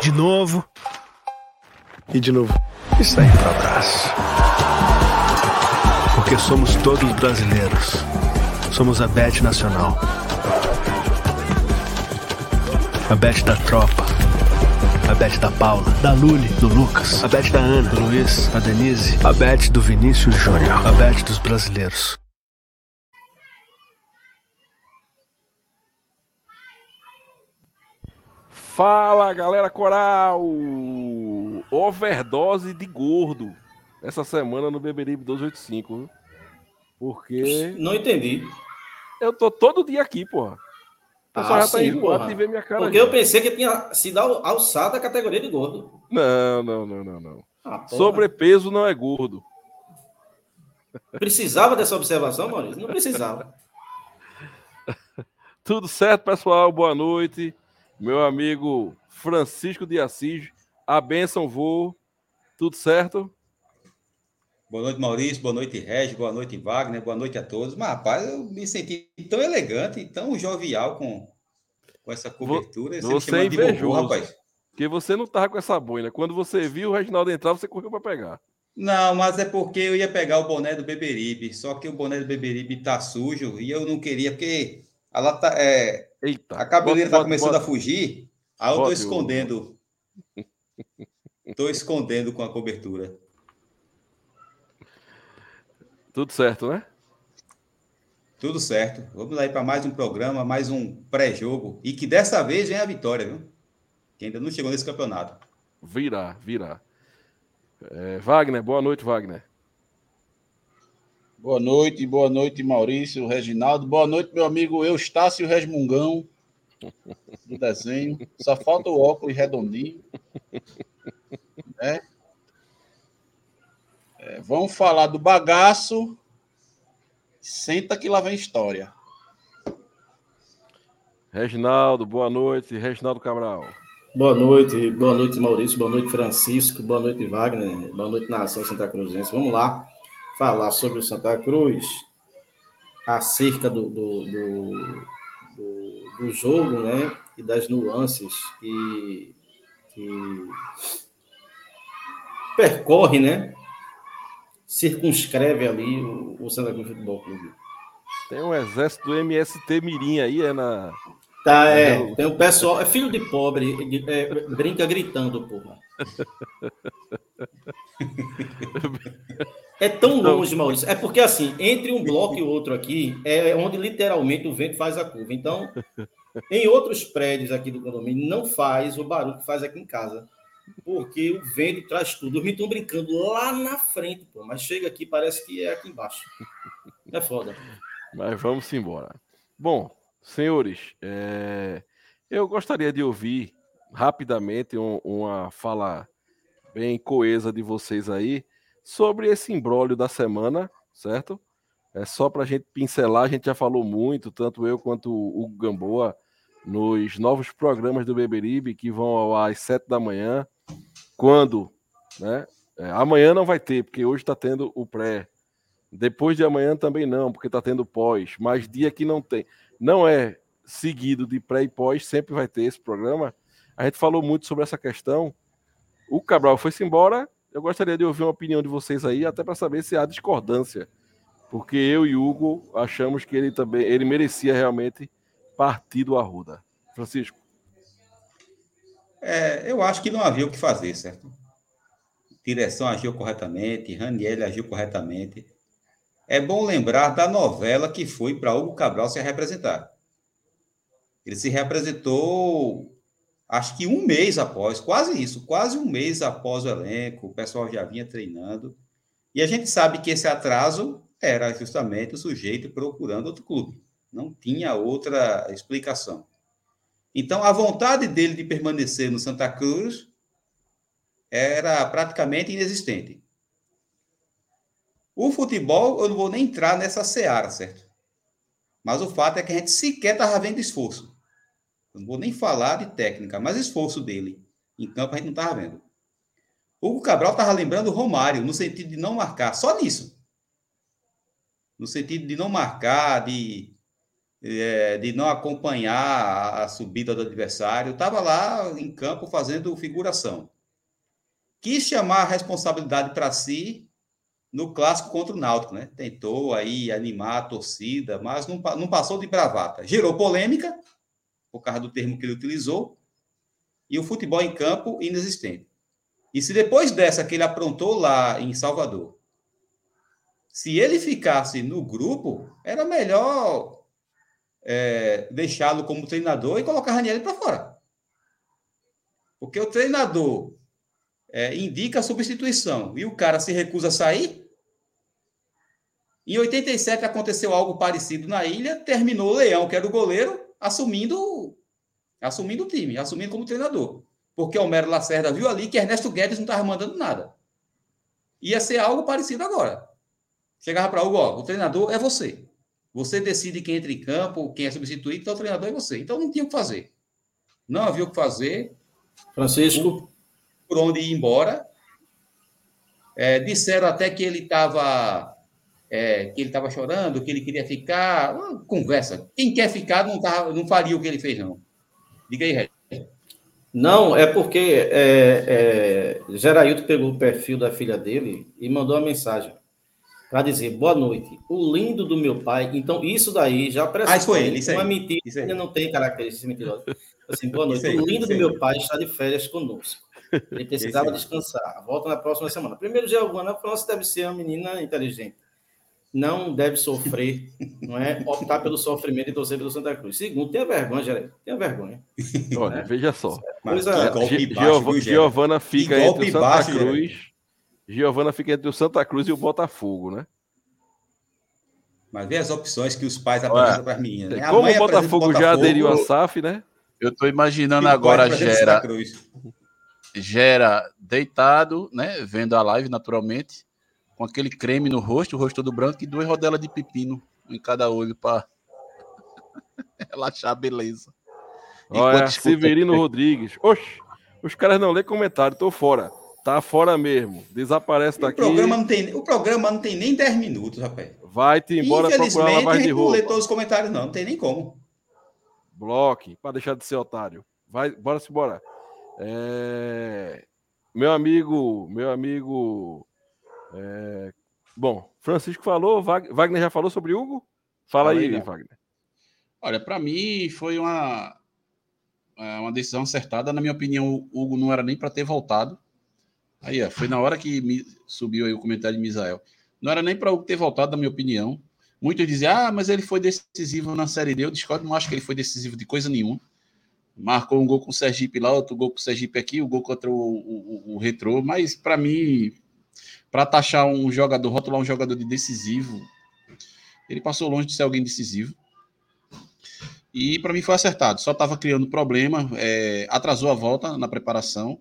de novo. E de novo. Isso aí pro abraço. Porque somos todos brasileiros. Somos a Bet Nacional. A Bet da tropa. A Bet da Paula, da Luli, do Lucas. A Bet da Ana, do Luiz, da Denise. A Bet do Vinícius Júnior. A Bet dos brasileiros. Fala galera coral! Overdose de gordo essa semana no Beberibe 285, viu? Porque. Não entendi. Eu tô todo dia aqui, porra. Ah, já tá sim, enjoado porra. de ver minha cara. Porque já. eu pensei que tinha sido al- alçada a categoria de gordo. Não, não, não, não, não. Ah. Sobrepeso não é gordo. Precisava dessa observação, Maurício? Não precisava. Tudo certo, pessoal? Boa noite. Meu amigo Francisco de Assis. A benção vou. Tudo certo? Boa noite, Maurício. Boa noite, Regis. Boa noite, Wagner. Boa noite a todos. Mas, rapaz, eu me senti tão elegante, tão jovial com, com essa cobertura. me Você é de vovô, invejoso. rapaz. Porque você não tava com essa boina. Quando você viu o Reginaldo entrar, você correu para pegar. Não, mas é porque eu ia pegar o boné do Beberibe. Só que o boné do Beberibe tá sujo e eu não queria, porque a, lata, é, Eita. a cabeleira tá bota- começando bota- a fugir. Aí eu tô Bote o- escondendo. Tô escondendo com a cobertura. Tudo certo, né? Tudo certo. Vamos aí para mais um programa, mais um pré-jogo. E que dessa vez vem a vitória, viu? Que ainda não chegou nesse campeonato. Virá, virá. É, Wagner, boa noite, Wagner. Boa noite, boa noite, Maurício, Reginaldo. Boa noite, meu amigo Eustácio Resmungão, do desenho. Só falta o óculos redondinho. né? É, vamos falar do bagaço. Senta que lá vem história. Reginaldo, boa noite. Reginaldo Cabral. Boa noite, boa noite, Maurício, boa noite, Francisco, boa noite, Wagner, boa noite, Nação Santa Cruzense. Vamos lá falar sobre o Santa Cruz, acerca do, do, do, do, do jogo, né? E das nuances que, que percorre, né? Circunscreve ali o, o Santa Cruz Futebol Clube. Tem um exército do MST Mirim aí, é na. Tá, é. Não. Tem o pessoal, é filho de pobre, é, brinca gritando, porra. É tão longe, Maurício. É porque, assim, entre um bloco e o outro aqui, é onde literalmente o vento faz a curva. Então, em outros prédios aqui do condomínio, não faz o barulho que faz aqui em casa. Porque o vento traz tudo. Os estão brincando lá na frente, pô. Mas chega aqui, parece que é aqui embaixo. É foda. Mas vamos embora. Bom, senhores, é, eu gostaria de ouvir rapidamente um- uma fala bem coesa de vocês aí sobre esse imbróglio da semana, certo? É só para a gente pincelar, a gente já falou muito, tanto eu quanto o Gamboa, nos novos programas do Beberibe que vão às sete da manhã, quando, né? é, amanhã não vai ter, porque hoje está tendo o pré. Depois de amanhã também não, porque está tendo pós. Mas dia que não tem, não é seguido de pré e pós, sempre vai ter esse programa. A gente falou muito sobre essa questão. O Cabral foi-se embora. Eu gostaria de ouvir uma opinião de vocês aí, até para saber se há discordância. Porque eu e Hugo achamos que ele também ele merecia realmente partir do Arruda. Francisco. É, eu acho que não havia o que fazer, certo? Direção agiu corretamente, Raniel agiu corretamente. É bom lembrar da novela que foi para Hugo Cabral se representar. Ele se representou, acho que um mês após, quase isso, quase um mês após o elenco, o pessoal já vinha treinando. E a gente sabe que esse atraso era justamente o sujeito procurando outro clube. Não tinha outra explicação. Então, a vontade dele de permanecer no Santa Cruz era praticamente inexistente. O futebol, eu não vou nem entrar nessa seara, certo? Mas o fato é que a gente sequer estava vendo esforço. Não vou nem falar de técnica, mas esforço dele. Em campo a gente não estava vendo. Hugo Cabral estava lembrando Romário, no sentido de não marcar, só nisso. No sentido de não marcar, de é, de não acompanhar a subida do adversário, estava lá em campo fazendo figuração. Quis chamar a responsabilidade para si no clássico contra o Náutico, né? Tentou aí animar a torcida, mas não, não passou de bravata. Gerou polêmica, por causa do termo que ele utilizou, e o futebol em campo inexistente. E se depois dessa que ele aprontou lá em Salvador, se ele ficasse no grupo, era melhor é, deixá-lo como treinador e colocar Raniel para fora. Porque o treinador é, indica a substituição e o cara se recusa a sair. Em 87 aconteceu algo parecido na ilha, terminou o Leão, que era o goleiro, assumindo assumindo o time, assumindo como treinador. Porque o Homero Lacerda viu ali que Ernesto Guedes não estava mandando nada. Ia ser algo parecido agora. Chegava para o ó, o treinador é você. Você decide quem entra em campo, quem é substituído, então o treinador é você. Então não tinha o que fazer. Não havia o que fazer. Francisco. Por onde ir embora. É, disseram até que ele estava é, que ele estava chorando, que ele queria ficar. Uma conversa. Quem quer ficar não, tava, não faria o que ele fez, não. Diga aí, Red. Não, é porque é, é, Geraildo pegou o perfil da filha dele e mandou uma mensagem para dizer boa noite, o lindo do meu pai. Então, isso daí já pressupõe ah, foi ele, isso uma mentira, isso ainda não tem características mentirosas. Assim, boa noite, aí, o lindo do aí. meu pai está de férias conosco. Ele precisava descansar. Volta na próxima semana. Primeiro, Giovana França deve ser uma menina inteligente. Não deve sofrer, não é? Optar pelo sofrimento e torcer pelo Santa Cruz. Segundo, tenha vergonha, Geraldo. Tenha vergonha. Olha, é. veja só. Coisa... Giovana fica entre o Santa baixo, Cruz Giovana fica entre o Santa Cruz e o Botafogo, né? Mas vê as opções que os pais apresentam para as meninas. Né? Como o Botafogo, Botafogo, já aderiu à SAF, né? Eu estou imaginando agora Gera, Gera deitado, né? Vendo a live naturalmente, com aquele creme no rosto, o rosto todo branco e duas rodelas de pepino em cada olho para relaxar a beleza. Olha, Severino Rodrigues. Oxe, os caras não lê comentário, tô fora. Tá fora mesmo. Desaparece daqui. O programa não tem, o programa não tem nem 10 minutos, rapaz. Vai-te embora procurar lavagem de roupa. Não lê todos os comentários, não. Não tem nem como. Bloque, para deixar de ser otário. Vai, bora se bora. É... Meu amigo, meu amigo. É... Bom, Francisco falou, Wagner já falou sobre Hugo? Fala, Fala aí, aí Wagner. Olha, para mim foi uma, é, uma decisão acertada. Na minha opinião, o Hugo não era nem para ter voltado. Aí, ó, foi na hora que me subiu aí o comentário de Misael. Não era nem para o ter voltado, na minha opinião. Muitos dizem, ah, mas ele foi decisivo na Série D. Eu discordo, não acho que ele foi decisivo de coisa nenhuma. Marcou um gol com o Sergipe lá, outro gol com o Sergipe aqui, o gol contra o, o, o Retrô. Mas, para mim, para taxar um jogador, rotular um jogador de decisivo, ele passou longe de ser alguém decisivo. E para mim foi acertado. Só estava criando problema, é, atrasou a volta na preparação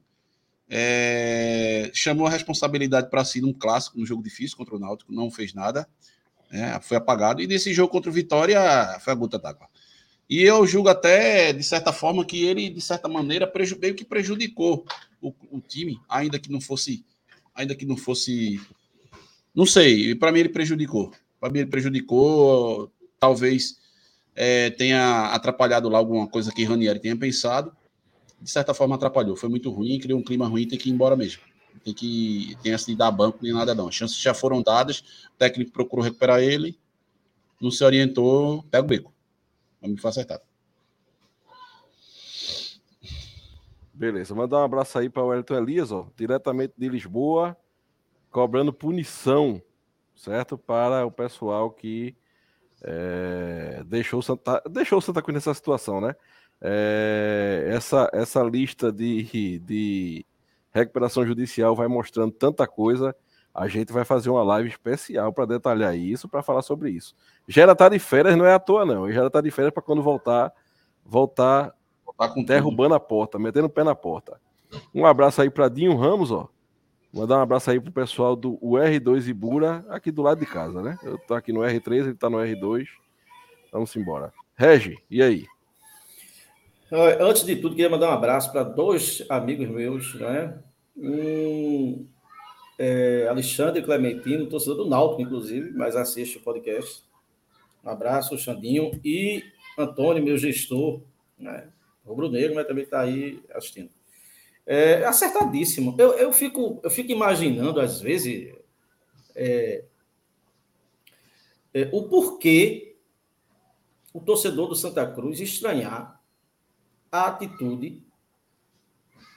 é, chamou a responsabilidade para si num clássico, num jogo difícil contra o Náutico, não fez nada, né, foi apagado. E nesse jogo contra o Vitória foi a gota d'água. E eu julgo até, de certa forma, que ele, de certa maneira, meio que prejudicou o, o time, ainda que não fosse. Ainda que não fosse. Não sei, para mim ele prejudicou. Para mim ele prejudicou, talvez é, tenha atrapalhado lá alguma coisa que Ranieri tenha pensado. de certa forma atrapalhou. Foi muito ruim, criou um clima ruim, tem que ir embora mesmo. Tem que tem dar banco nem nada não. As chances já foram dadas, o técnico procurou recuperar ele, não se orientou, pega o beco. Vamos me acertado. Beleza, mandar um abraço aí para o Wellington Elias, ó, diretamente de Lisboa, cobrando punição, certo? Para o pessoal que é, deixou, Santa, deixou Santa Cruz nessa situação, né? É, essa, essa lista de, de recuperação judicial vai mostrando tanta coisa. A gente vai fazer uma live especial para detalhar isso, para falar sobre isso. Gera tá de férias, não é à toa, não. Gera tá de férias para quando voltar, voltar, voltar com derrubando tudo. a porta, metendo o pé na porta. Um abraço aí para Dinho Ramos, ó. Mandar um abraço aí pro pessoal do R2 Ibura, aqui do lado de casa, né? Eu tô aqui no R3, ele tá no R2. Vamos embora. Regi, e aí? Antes de tudo, queria mandar um abraço para dois amigos meus, né? Um, é, Alexandre Clementino, torcedor do Náutico, inclusive, mas assiste o podcast. Um abraço, Xandinho. E Antônio, meu gestor, né? O Bruneiro, mas também está aí assistindo. É, acertadíssimo. Eu, eu, fico, eu fico imaginando, às vezes, é, é, o porquê o torcedor do Santa Cruz estranhar a atitude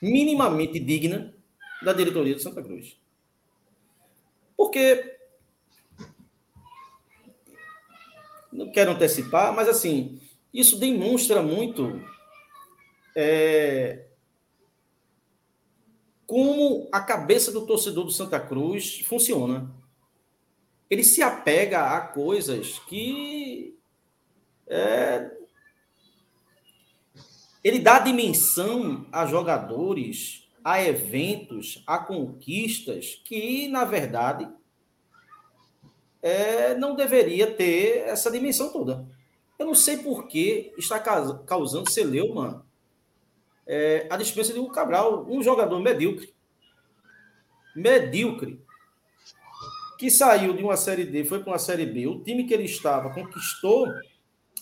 minimamente digna da diretoria do Santa Cruz. Porque não quero antecipar, mas assim, isso demonstra muito é, como a cabeça do torcedor do Santa Cruz funciona. Ele se apega a coisas que. É, ele dá dimensão a jogadores, a eventos, a conquistas que, na verdade, é, não deveria ter essa dimensão toda. Eu não sei por que está causando celeuma é, a dispensa de um Cabral, um jogador medíocre. Medíocre. Que saiu de uma Série D, foi para uma Série B. O time que ele estava conquistou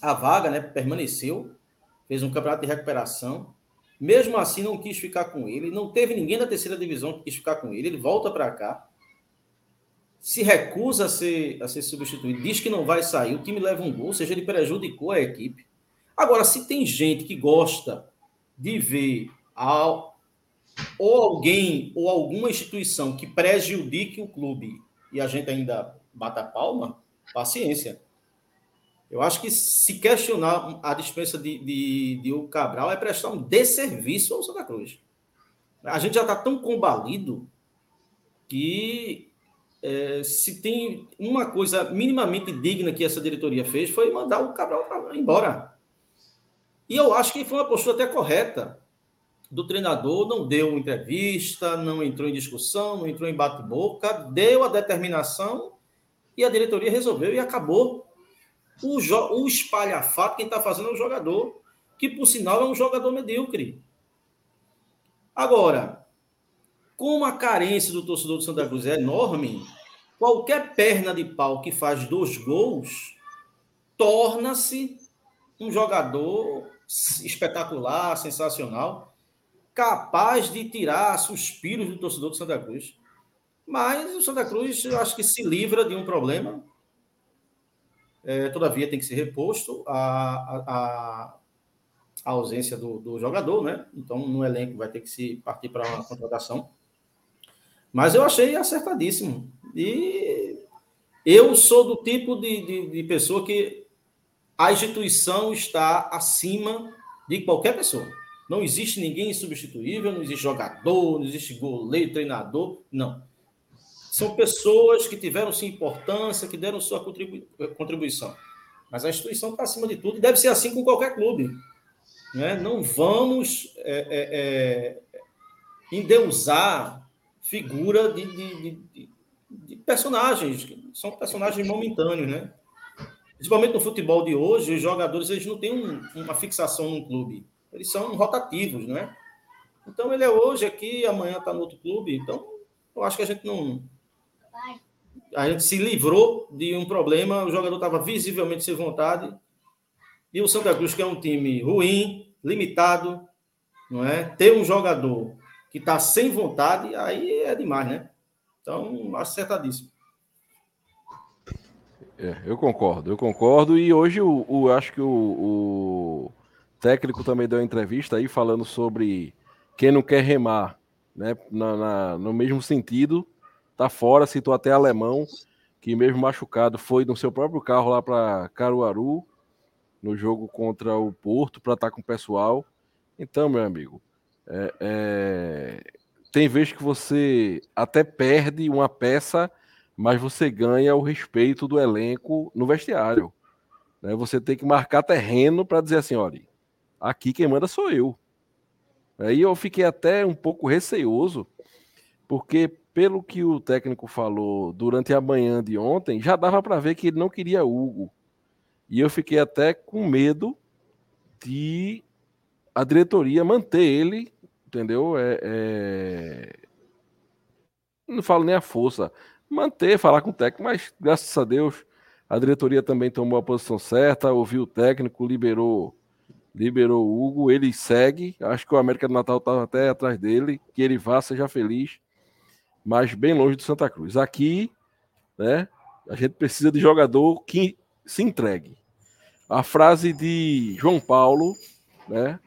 a vaga, né? Permaneceu, fez um campeonato de recuperação. Mesmo assim, não quis ficar com ele. Não teve ninguém da terceira divisão que quis ficar com ele. Ele volta para cá. Se recusa a ser, a ser substituído. Diz que não vai sair. O time leva um gol, ou seja, ele prejudicou a equipe. Agora, se tem gente que gosta de ver ao, ou alguém ou alguma instituição que prejudique o clube e a gente ainda bata palma, paciência. Eu acho que se questionar a dispensa de, de, de o Cabral é prestar um desserviço ao Santa Cruz. A gente já está tão combalido que é, se tem uma coisa minimamente digna que essa diretoria fez foi mandar o Cabral embora. E eu acho que foi uma postura até correta do treinador, não deu entrevista, não entrou em discussão, não entrou em bate-boca, deu a determinação e a diretoria resolveu e acabou. O, o espalhafato, quem está fazendo é o jogador, que por sinal é um jogador medíocre. Agora, como a carência do torcedor do Santa Cruz é enorme, qualquer perna de pau que faz dois gols torna-se um jogador espetacular, sensacional, capaz de tirar suspiros do torcedor do Santa Cruz. Mas o Santa Cruz, eu acho que se livra de um problema. É, todavia, tem que ser reposto a, a, a ausência do, do, jogador, né? Então, no elenco vai ter que se partir para uma contratação. Mas eu achei acertadíssimo. E eu sou do tipo de, de, de pessoa que a instituição está acima de qualquer pessoa. Não existe ninguém insubstituível, não existe jogador, não existe goleiro, treinador, não. São pessoas que tiveram sua importância, que deram sua contribuição. Mas a instituição está acima de tudo e deve ser assim com qualquer clube. Né? Não vamos é, é, é, endeusar figura de, de, de, de personagens, são personagens momentâneos, né? Principalmente no futebol de hoje, os jogadores eles não têm um, uma fixação num clube. Eles são rotativos, né? Então ele é hoje aqui, amanhã está no outro clube. Então, eu acho que a gente não. A gente se livrou de um problema, o jogador estava visivelmente sem vontade. E o Santa Cruz, que é um time ruim, limitado, não é? Ter um jogador que está sem vontade, aí é demais, né? Então, acertadíssimo. É, eu concordo, eu concordo. E hoje o, o acho que o, o, técnico também deu uma entrevista aí falando sobre quem não quer remar, né? Na, na, no mesmo sentido, tá fora, citou até alemão, que mesmo machucado foi no seu próprio carro lá para Caruaru, no jogo contra o Porto, para estar tá com o pessoal. Então, meu amigo, é, é... tem vezes que você até perde uma peça mas você ganha o respeito do elenco no vestiário. Né? Você tem que marcar terreno para dizer assim: olha, aqui quem manda sou eu. Aí eu fiquei até um pouco receoso, porque pelo que o técnico falou durante a manhã de ontem, já dava para ver que ele não queria Hugo. E eu fiquei até com medo de a diretoria manter ele, entendeu? É, é... Não falo nem a força, manter, falar com o técnico, mas graças a Deus a diretoria também tomou a posição certa, ouviu o técnico, liberou liberou o Hugo, ele segue. Acho que o América do Natal estava até atrás dele, que ele vá, seja feliz, mas bem longe do Santa Cruz. Aqui, né, a gente precisa de jogador que se entregue. A frase de João Paulo, né?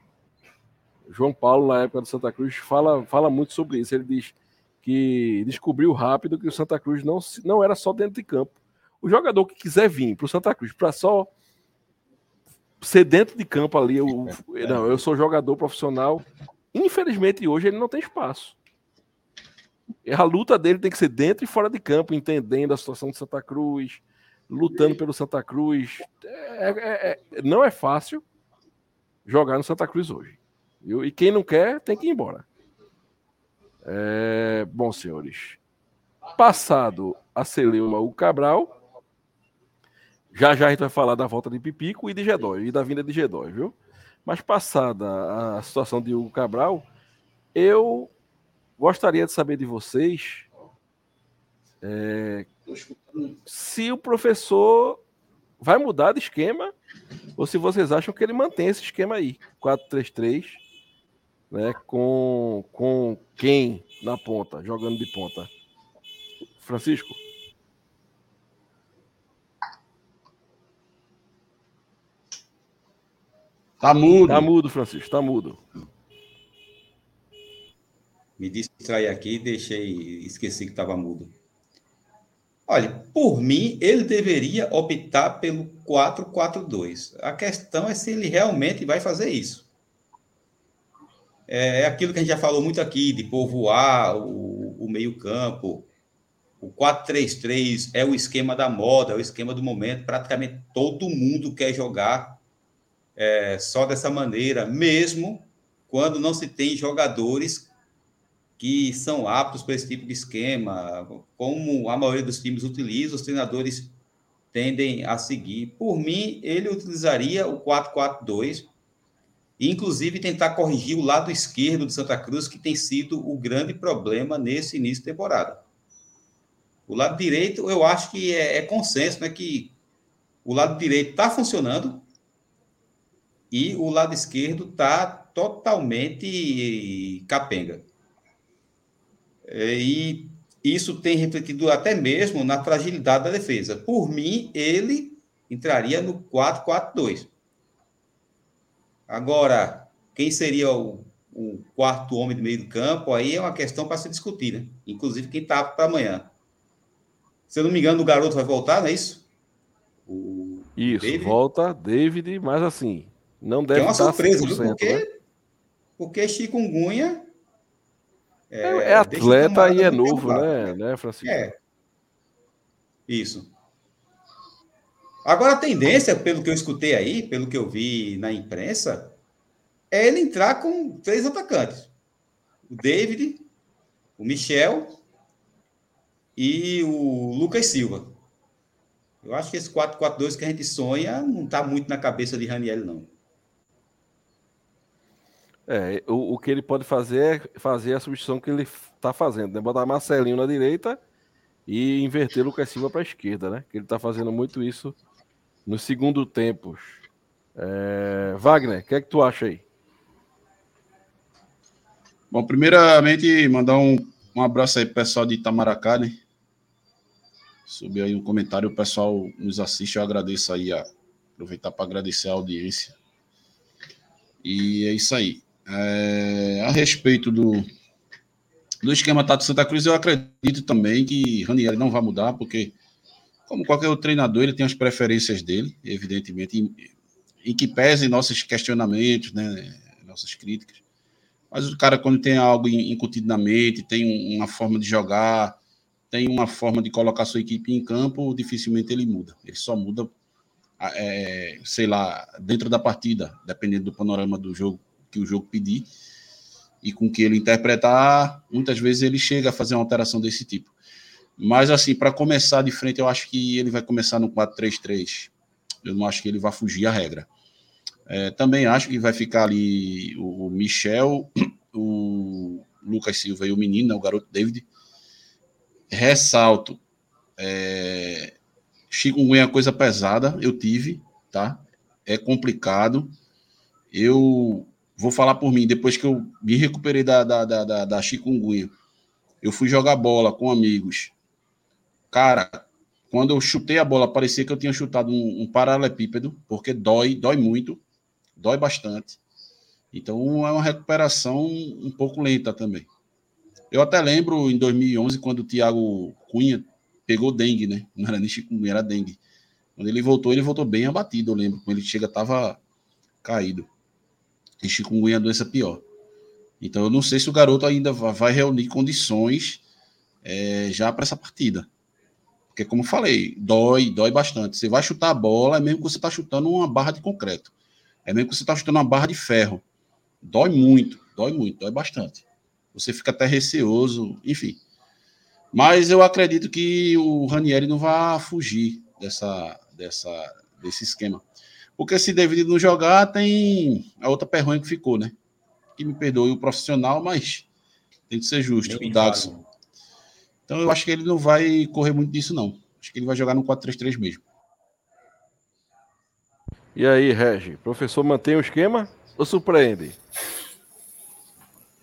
João Paulo, na época do Santa Cruz, fala, fala muito sobre isso. Ele diz: que descobriu rápido que o Santa Cruz não, não era só dentro de campo. O jogador que quiser vir para o Santa Cruz para só ser dentro de campo ali, eu, não, eu sou jogador profissional. Infelizmente hoje ele não tem espaço. A luta dele tem que ser dentro e fora de campo, entendendo a situação do Santa Cruz, lutando pelo Santa Cruz. É, é, é, não é fácil jogar no Santa Cruz hoje. E quem não quer tem que ir embora. É, bom, senhores, passado a Celeuma o Cabral, já já a gente vai falar da volta de Pipico e de Gedói, e da vinda de Gedói, viu? Mas passada a situação de Hugo Cabral, eu gostaria de saber de vocês é, se o professor vai mudar de esquema ou se vocês acham que ele mantém esse esquema aí, 4-3-3, né, com, com quem na ponta, jogando de ponta? Francisco? Tá mudo. Tá mudo, Francisco, tá mudo. Me distraí aqui e deixei, esqueci que estava mudo. Olha, por mim, ele deveria optar pelo 4-4-2. A questão é se ele realmente vai fazer isso. É, é aquilo que a gente já falou muito aqui, de povoar o, o meio-campo. O 4-3-3 é o esquema da moda, é o esquema do momento. Praticamente todo mundo quer jogar é, só dessa maneira, mesmo quando não se tem jogadores que são aptos para esse tipo de esquema, como a maioria dos times utiliza, os treinadores tendem a seguir. Por mim, ele utilizaria o 4-4-2 inclusive, tentar corrigir o lado esquerdo de Santa Cruz, que tem sido o grande problema nesse início de temporada. O lado direito, eu acho que é, é consenso, né, que o lado direito está funcionando e o lado esquerdo está totalmente capenga. É, e isso tem refletido até mesmo na fragilidade da defesa. Por mim, ele entraria no 4-4-2. Agora, quem seria o, o quarto homem do meio do campo, aí é uma questão para se discutir, né? Inclusive quem está para amanhã. Se eu não me engano, o garoto vai voltar, não é isso? O isso, David? volta David, mas assim, não deve que é uma surpresa, viu? Porque, né? porque chikungunya. É, é, é atleta e é novo, né, né, Francisco? É. Isso. Agora, a tendência, pelo que eu escutei aí, pelo que eu vi na imprensa, é ele entrar com três atacantes: o David, o Michel e o Lucas Silva. Eu acho que esse 4-4-2 que a gente sonha não está muito na cabeça de Raniel, não. É, o, o que ele pode fazer é fazer a substituição que ele está fazendo, né? Botar Marcelinho na direita e inverter Lucas Silva para a esquerda, né? Que ele está fazendo muito isso no segundo tempo. É... Wagner, o que é que tu acha aí? Bom, primeiramente, mandar um, um abraço aí pro pessoal de Itamaracá, né? Subiu aí um comentário, o pessoal nos assiste, eu agradeço aí, a, aproveitar para agradecer a audiência. E é isso aí. É, a respeito do, do esquema Tato Santa Cruz, eu acredito também que Ranieri não vai mudar, porque, como qualquer outro treinador, ele tem as preferências dele, evidentemente, em, em que pesem nossos questionamentos, né, nossas críticas. Mas o cara, quando tem algo incutido na mente, tem uma forma de jogar, tem uma forma de colocar sua equipe em campo, dificilmente ele muda. Ele só muda, é, sei lá, dentro da partida, dependendo do panorama do jogo que o jogo pedir e com que ele interpretar, muitas vezes ele chega a fazer uma alteração desse tipo. Mas, assim, para começar de frente, eu acho que ele vai começar no 4-3-3. Eu não acho que ele vai fugir à regra. É, também acho que vai ficar ali o Michel, o Lucas Silva e o menino, né, o garoto David. Ressalto, é, chikungunya é coisa pesada, eu tive, tá? É complicado. Eu vou falar por mim, depois que eu me recuperei da, da, da, da, da chikungunya, eu fui jogar bola com amigos. Cara, quando eu chutei a bola, parecia que eu tinha chutado um, um paralelepípedo, porque dói, dói muito dói bastante. Então é uma recuperação um pouco lenta também. Eu até lembro em 2011, quando o Thiago Cunha pegou dengue, né? Não era nem chikungunya, era dengue. Quando ele voltou, ele voltou bem abatido, eu lembro. Quando ele chega, estava caído. E chikungunya é a doença pior. Então eu não sei se o garoto ainda vai reunir condições é, já para essa partida. Porque, como falei, dói, dói bastante. Você vai chutar a bola, é mesmo que você está chutando uma barra de concreto. É mesmo que você está chutando uma barra de ferro. Dói muito, dói muito, dói bastante. Você fica até receoso, enfim. Mas eu acredito que o Ranieri não vai fugir dessa, dessa, desse esquema. Porque se David não jogar, tem a outra perronha que ficou, né? Que me perdoe o profissional, mas tem que ser justo. o Daxon. Então eu acho que ele não vai correr muito disso, não. Acho que ele vai jogar no 4-3-3 mesmo. E aí, Regi, professor mantém o esquema ou surpreende?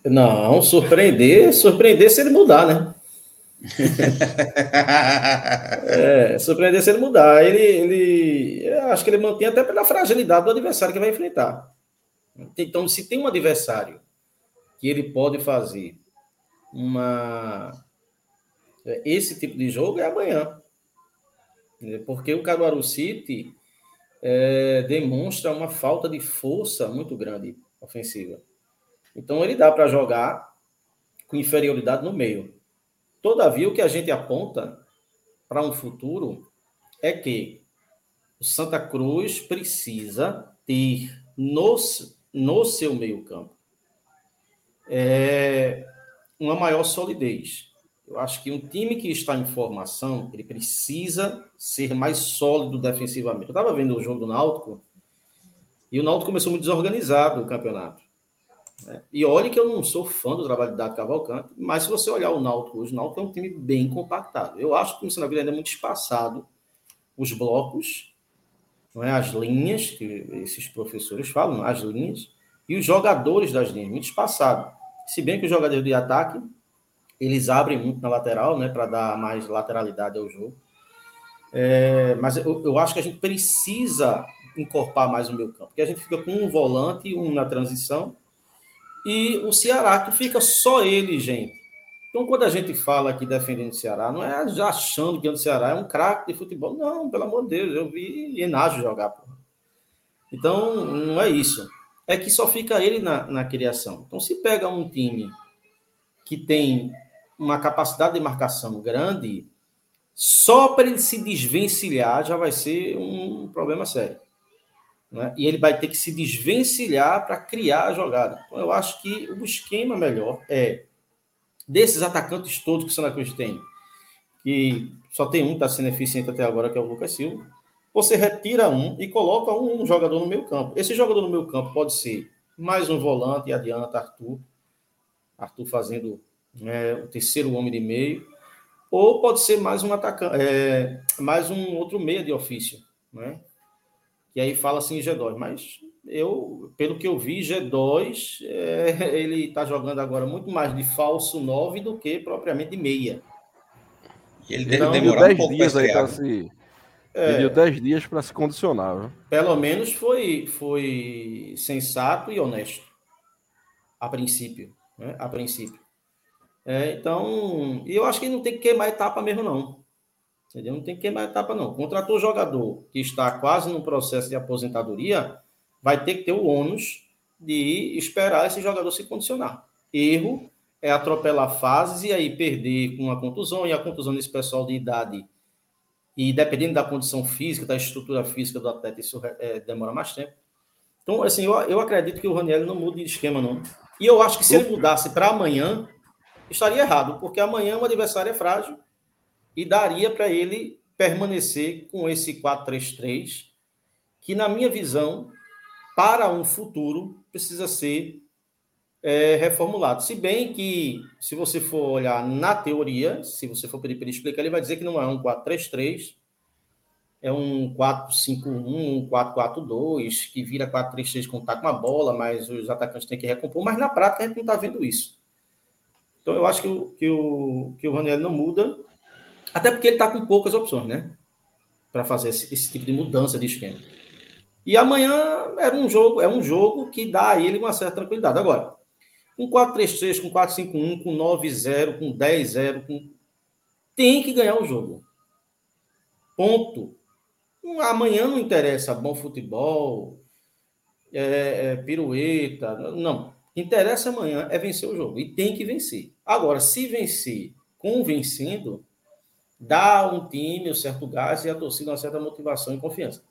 Não, surpreender, surpreender se ele mudar, né? é, surpreender se ele mudar. Ele, ele, acho que ele mantém até pela fragilidade do adversário que vai enfrentar. Então, se tem um adversário que ele pode fazer uma esse tipo de jogo é amanhã, porque o Caruaru City é, demonstra uma falta de força muito grande ofensiva. Então ele dá para jogar com inferioridade no meio. Todavia, o que a gente aponta para um futuro é que o Santa Cruz precisa ter no, no seu meio-campo é, uma maior solidez. Eu acho que um time que está em formação, ele precisa ser mais sólido defensivamente. Eu estava vendo o jogo do Náutico e o Náutico começou muito desorganizado o campeonato. Né? E olhe que eu não sou fã do trabalho de Dado Cavalcante, mas se você olhar o Náutico hoje, o Náutico é um time bem compactado. Eu acho que o Santa ainda é muito espaçado. Os blocos, não é? as linhas, que esses professores falam, as linhas, e os jogadores das linhas, muito espaçado. Se bem que os jogadores de ataque eles abrem muito na lateral, né, para dar mais lateralidade ao jogo. É, mas eu, eu, acho que a gente precisa encorpar mais o meio campo, porque a gente fica com um volante, um na transição, e o Ceará que fica só ele, gente. Então, quando a gente fala aqui defendendo o Ceará, não é achando que o Ceará é um craque de futebol. Não, pelo amor de Deus, eu vi Enágio jogar. Porra. Então, não é isso. É que só fica ele na, na criação. Então, se pega um time que tem uma capacidade de marcação grande, só para ele se desvencilhar já vai ser um problema sério. Né? E ele vai ter que se desvencilhar para criar a jogada. Então, eu acho que o esquema melhor é desses atacantes todos que o Santa Cruz tem, que só tem um que está sendo eficiente até agora, que é o Lucas Silva. Você retira um e coloca um jogador no meio campo. Esse jogador no meio campo pode ser mais um volante e adianta Arthur. Arthur fazendo né, o terceiro homem de meio, ou pode ser mais um atacante, é, mais um outro meia de ofício, né? E aí fala assim G2, mas eu, pelo que eu vi, G2, é, ele está jogando agora muito mais de falso 9 do que propriamente de meia. Ele deve Então, demorar um 10 pouco para dias aí para se. É. Ele deu 10 dias para se condicionar. Viu? Pelo menos foi, foi sensato e honesto. A princípio. Né? A princípio. É, então, e eu acho que não tem que queimar etapa mesmo, não. Entendeu? Não tem que queimar etapa, não. Contratou jogador que está quase no processo de aposentadoria, vai ter que ter o ônus de esperar esse jogador se condicionar. Erro é atropelar fases e aí perder com a contusão, e a contusão desse pessoal de idade, e dependendo da condição física, da estrutura física do atleta, isso é, demora mais tempo. Então, assim, eu, eu acredito que o Raniel não muda de esquema, não. E eu acho que se ele mudasse para amanhã, estaria errado, porque amanhã o adversário é frágil e daria para ele permanecer com esse 4-3-3, que, na minha visão, para um futuro, precisa ser é, reformulado. Se bem que, se você for olhar na teoria, se você for pedir para ele explicar, ele vai dizer que não é um 4-3-3, é um 4-5-1, um 4-4-2, que vira 4-3-3 com tá com a bola, mas os atacantes têm que recompor, mas na prática a gente não está vendo isso. Então eu acho que o, que o, que o Raniel não muda, até porque ele está com poucas opções, né? Para fazer esse, esse tipo de mudança de esquema. E amanhã era um jogo, é um jogo que dá a ele uma certa tranquilidade. Agora, com 4-3-3, com 4-5-1, com 9-0, com 10-0, com... tem que ganhar o jogo. Ponto. Amanhã não interessa bom futebol, é, é, pirueta, não. Que interessa amanhã é vencer o jogo. E tem que vencer. Agora, se vencer convencendo, dá um time um certo gás e a torcida uma certa motivação e confiança.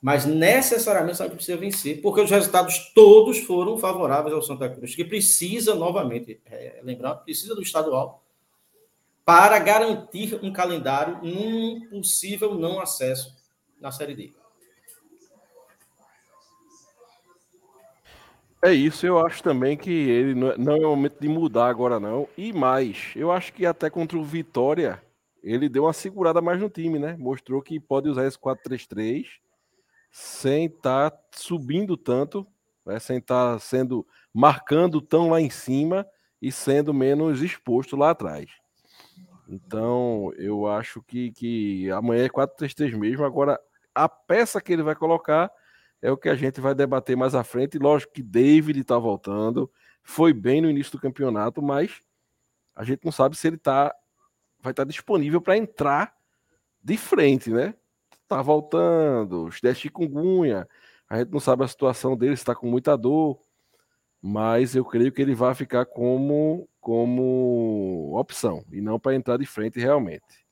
Mas necessariamente a gente precisa vencer, porque os resultados todos foram favoráveis ao Santa Cruz, que precisa, novamente, é, lembrando, precisa do estadual para garantir um calendário num possível não acesso na Série D. É isso, eu acho também que ele não é- é momento de mudar agora, não. E mais, eu acho que até contra o Vitória, ele deu uma segurada mais no time, né? Mostrou que pode usar esse 4-3-3 sem estar subindo tanto, né? sem estar sendo marcando tão lá em cima e sendo menos exposto lá atrás. Então, eu acho que, que amanhã é 4-3-3 mesmo. Agora, a peça que ele vai colocar é o que a gente vai debater mais à frente. Lógico que David está voltando, foi bem no início do campeonato, mas a gente não sabe se ele tá, vai estar disponível para entrar de frente, né? Tá voltando, os 10 chikungunya, a gente não sabe a situação dele, está com muita dor, mas eu creio que ele vai ficar como, como opção e não para entrar de frente realmente.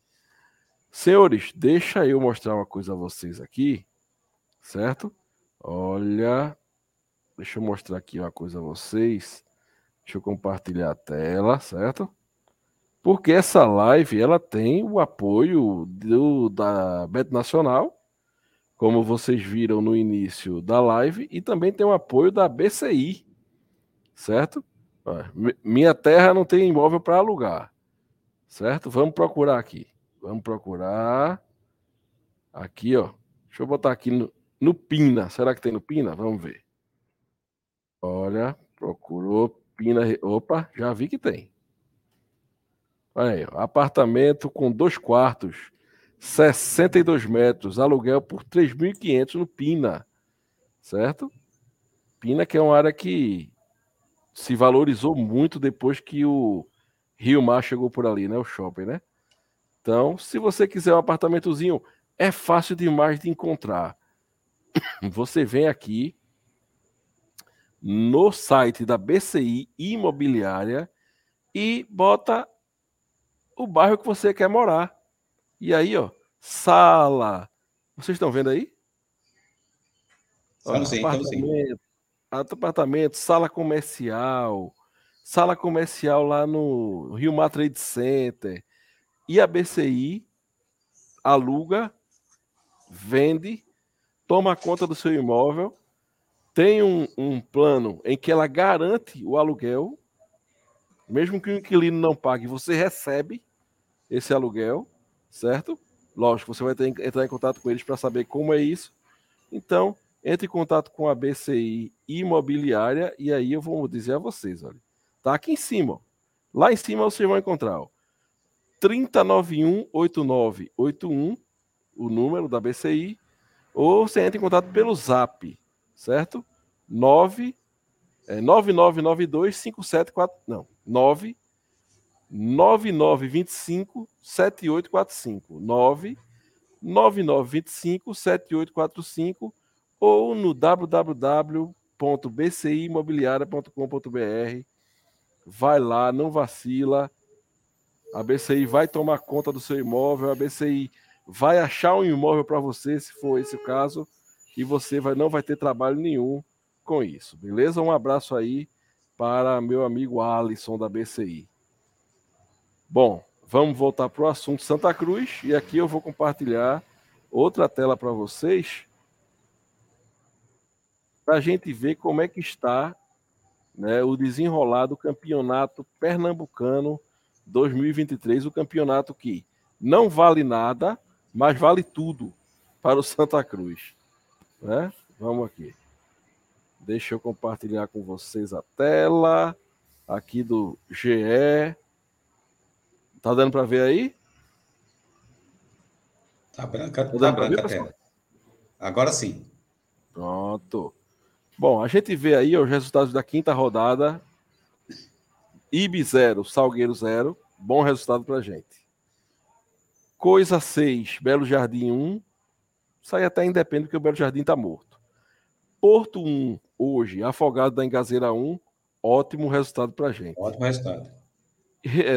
Senhores, deixa eu mostrar uma coisa a vocês aqui, certo? Olha, deixa eu mostrar aqui uma coisa a vocês. Deixa eu compartilhar a tela, certo? Porque essa live ela tem o apoio do, da Bet Nacional, como vocês viram no início da live, e também tem o apoio da BCI, certo? Minha terra não tem imóvel para alugar, certo? Vamos procurar aqui. Vamos procurar aqui, ó. Deixa eu botar aqui no, no Pina. Será que tem no Pina? Vamos ver. Olha, procurou Pina. Opa, já vi que tem. Olha aí, apartamento com dois quartos, 62 metros, aluguel por 3.500 no Pina, certo? Pina que é uma área que se valorizou muito depois que o Rio Mar chegou por ali, né? O shopping, né? Então, se você quiser um apartamentozinho, é fácil demais de encontrar. Você vem aqui no site da BCI Imobiliária e bota o bairro que você quer morar. E aí, ó, sala. Vocês estão vendo aí? Sim. apartamento, apartamento, sala comercial, sala comercial lá no Rio Mar Trade Center. E a BCI aluga, vende, toma conta do seu imóvel, tem um, um plano em que ela garante o aluguel, mesmo que o inquilino não pague, você recebe esse aluguel, certo? Lógico, você vai ter que entrar em contato com eles para saber como é isso. Então, entre em contato com a BCI Imobiliária e aí eu vou dizer a vocês, olha. Tá aqui em cima, ó. Lá em cima vocês vão encontrar, ó. 30918981, o número da BCI, ou você entra em contato pelo Zap, certo? 9 é, 9992 574 não, 9 9925 7845 9 9925 7845 ou no www.bcimobiliaria.com.br. Vai lá, não vacila. A BCI vai tomar conta do seu imóvel, a BCI vai achar um imóvel para você, se for esse o caso, e você vai, não vai ter trabalho nenhum com isso, beleza? Um abraço aí para meu amigo Alisson da BCI. Bom, vamos voltar para o assunto Santa Cruz e aqui eu vou compartilhar outra tela para vocês para a gente ver como é que está né, o desenrolar do campeonato pernambucano 2023, o campeonato que não vale nada, mas vale tudo para o Santa Cruz. Né? Vamos aqui. Deixa eu compartilhar com vocês a tela aqui do GE. Tá dando para ver aí? Tá branca, tá, tá branca ver, a tela. Agora sim. Pronto. Bom, a gente vê aí os resultados da quinta rodada. IB 0, Salgueiro 0. Bom resultado para gente. Coisa 6, Belo Jardim 1. Isso aí até independe porque o Belo Jardim está morto. Porto 1, hoje, Afogado da Engazeira 1. Ótimo resultado para gente. Ótimo resultado.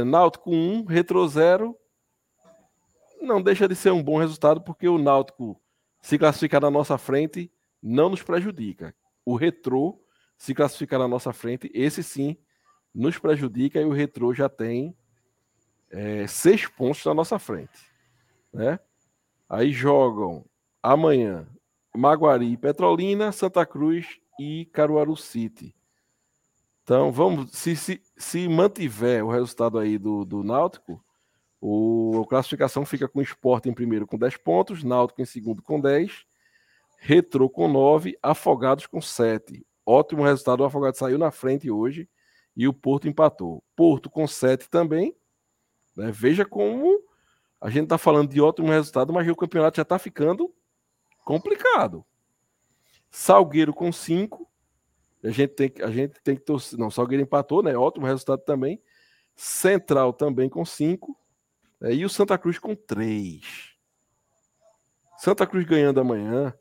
Náutico 1, Retro 0. Não deixa de ser um bom resultado porque o Náutico se classificar na nossa frente não nos prejudica. O Retro se classificar na nossa frente, esse sim nos prejudica e o Retro já tem é, seis pontos na nossa frente né? Aí jogam amanhã Maguari e Petrolina, Santa Cruz e Caruaru City. Então, vamos, se, se, se mantiver o resultado aí do, do Náutico, o, a classificação fica com o Sport em primeiro com 10 pontos, Náutico em segundo com 10, Retro com 9, Afogados com 7. Ótimo resultado, o Afogado saiu na frente hoje e o Porto empatou. Porto com 7 também. Né? Veja como a gente está falando de ótimo resultado, mas o campeonato já está ficando complicado. Salgueiro com 5. A gente tem, a gente tem que torcer. Não, Salgueiro empatou, né? Ótimo resultado também. Central também com 5. É, e o Santa Cruz com 3. Santa Cruz ganhando amanhã,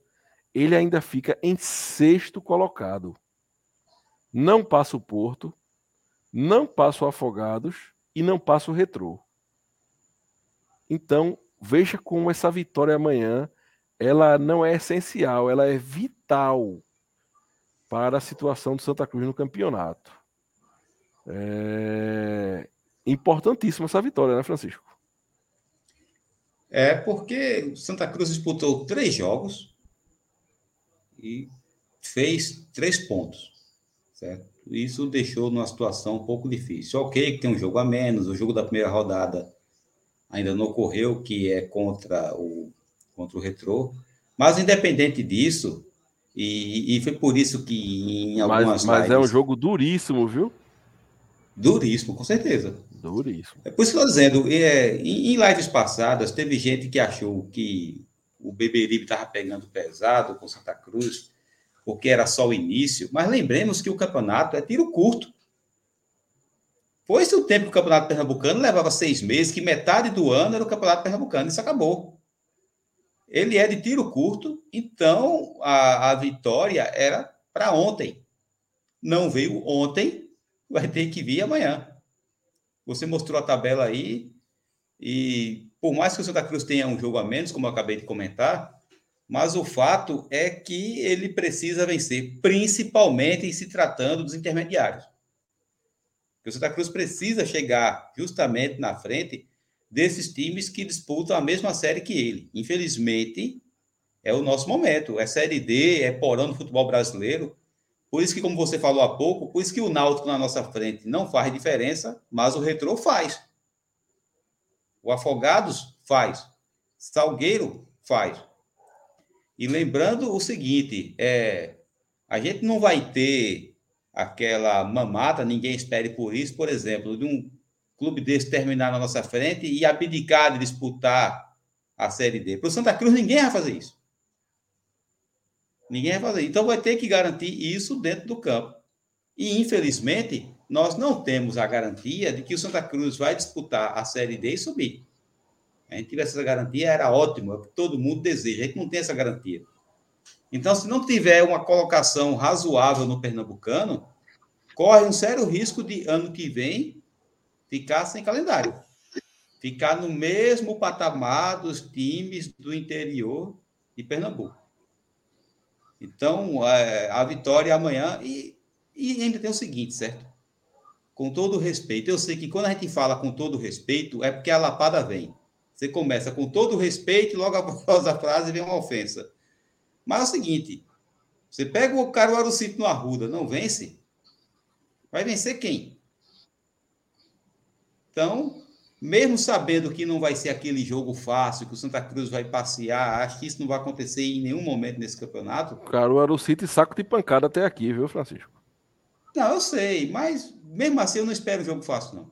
ele ainda fica em sexto colocado. Não passa o Porto, não passa o Afogados e não passa o Retrô. Então, veja como essa vitória amanhã, ela não é essencial, ela é vital para a situação do Santa Cruz no campeonato. É importantíssima essa vitória, né, Francisco? É porque o Santa Cruz disputou três jogos e fez três pontos, certo? Isso deixou numa situação um pouco difícil. Ok, que tem um jogo a menos, o jogo da primeira rodada ainda não ocorreu, que é contra o, contra o Retrô. Mas, independente disso, e, e foi por isso que em algumas Mas, mas lives, é um jogo duríssimo, viu? Duríssimo, com certeza. Duríssimo. É por isso que eu estou dizendo, é, em, em lives passadas, teve gente que achou que o Beberibe estava pegando pesado com Santa Cruz, porque era só o início, mas lembremos que o campeonato é tiro curto. Foi-se o tempo que o Campeonato Pernambucano levava seis meses, que metade do ano era o Campeonato Pernambucano, isso acabou. Ele é de tiro curto, então a, a vitória era para ontem. Não veio ontem, vai ter que vir amanhã. Você mostrou a tabela aí, e por mais que o Santa Cruz tenha um jogo a menos, como eu acabei de comentar, mas o fato é que ele precisa vencer, principalmente em se tratando dos intermediários que o Santa Cruz precisa chegar justamente na frente desses times que disputam a mesma série que ele. Infelizmente, é o nosso momento. É Série D, é porão do futebol brasileiro. Por isso que, como você falou há pouco, por isso que o Náutico na nossa frente não faz diferença, mas o Retrô faz. O Afogados faz. Salgueiro faz. E lembrando o seguinte, é, a gente não vai ter aquela mamata, ninguém espere por isso, por exemplo, de um clube desse terminar na nossa frente e abdicar de disputar a Série D. Para o Santa Cruz, ninguém vai fazer isso. Ninguém vai fazer. Então, vai ter que garantir isso dentro do campo. E, infelizmente, nós não temos a garantia de que o Santa Cruz vai disputar a Série D e subir. A gente tivesse essa garantia, era ótimo, é o que todo mundo deseja. A gente não tem essa garantia. Então, se não tiver uma colocação razoável no Pernambucano, corre um sério risco de, ano que vem, ficar sem calendário. Ficar no mesmo patamar dos times do interior de Pernambuco. Então, é, a vitória amanhã. E, e ainda tem o seguinte, certo? Com todo respeito, eu sei que quando a gente fala com todo respeito, é porque a lapada vem. Você começa com todo respeito, logo após a frase vem uma ofensa. Mas é o seguinte: você pega o Caruaru City no Arruda, não vence? Vai vencer quem? Então, mesmo sabendo que não vai ser aquele jogo fácil, que o Santa Cruz vai passear, acho que isso não vai acontecer em nenhum momento nesse campeonato. Caruaru City saco de pancada até aqui, viu, Francisco? Não, eu sei, mas mesmo assim eu não espero jogo fácil, não.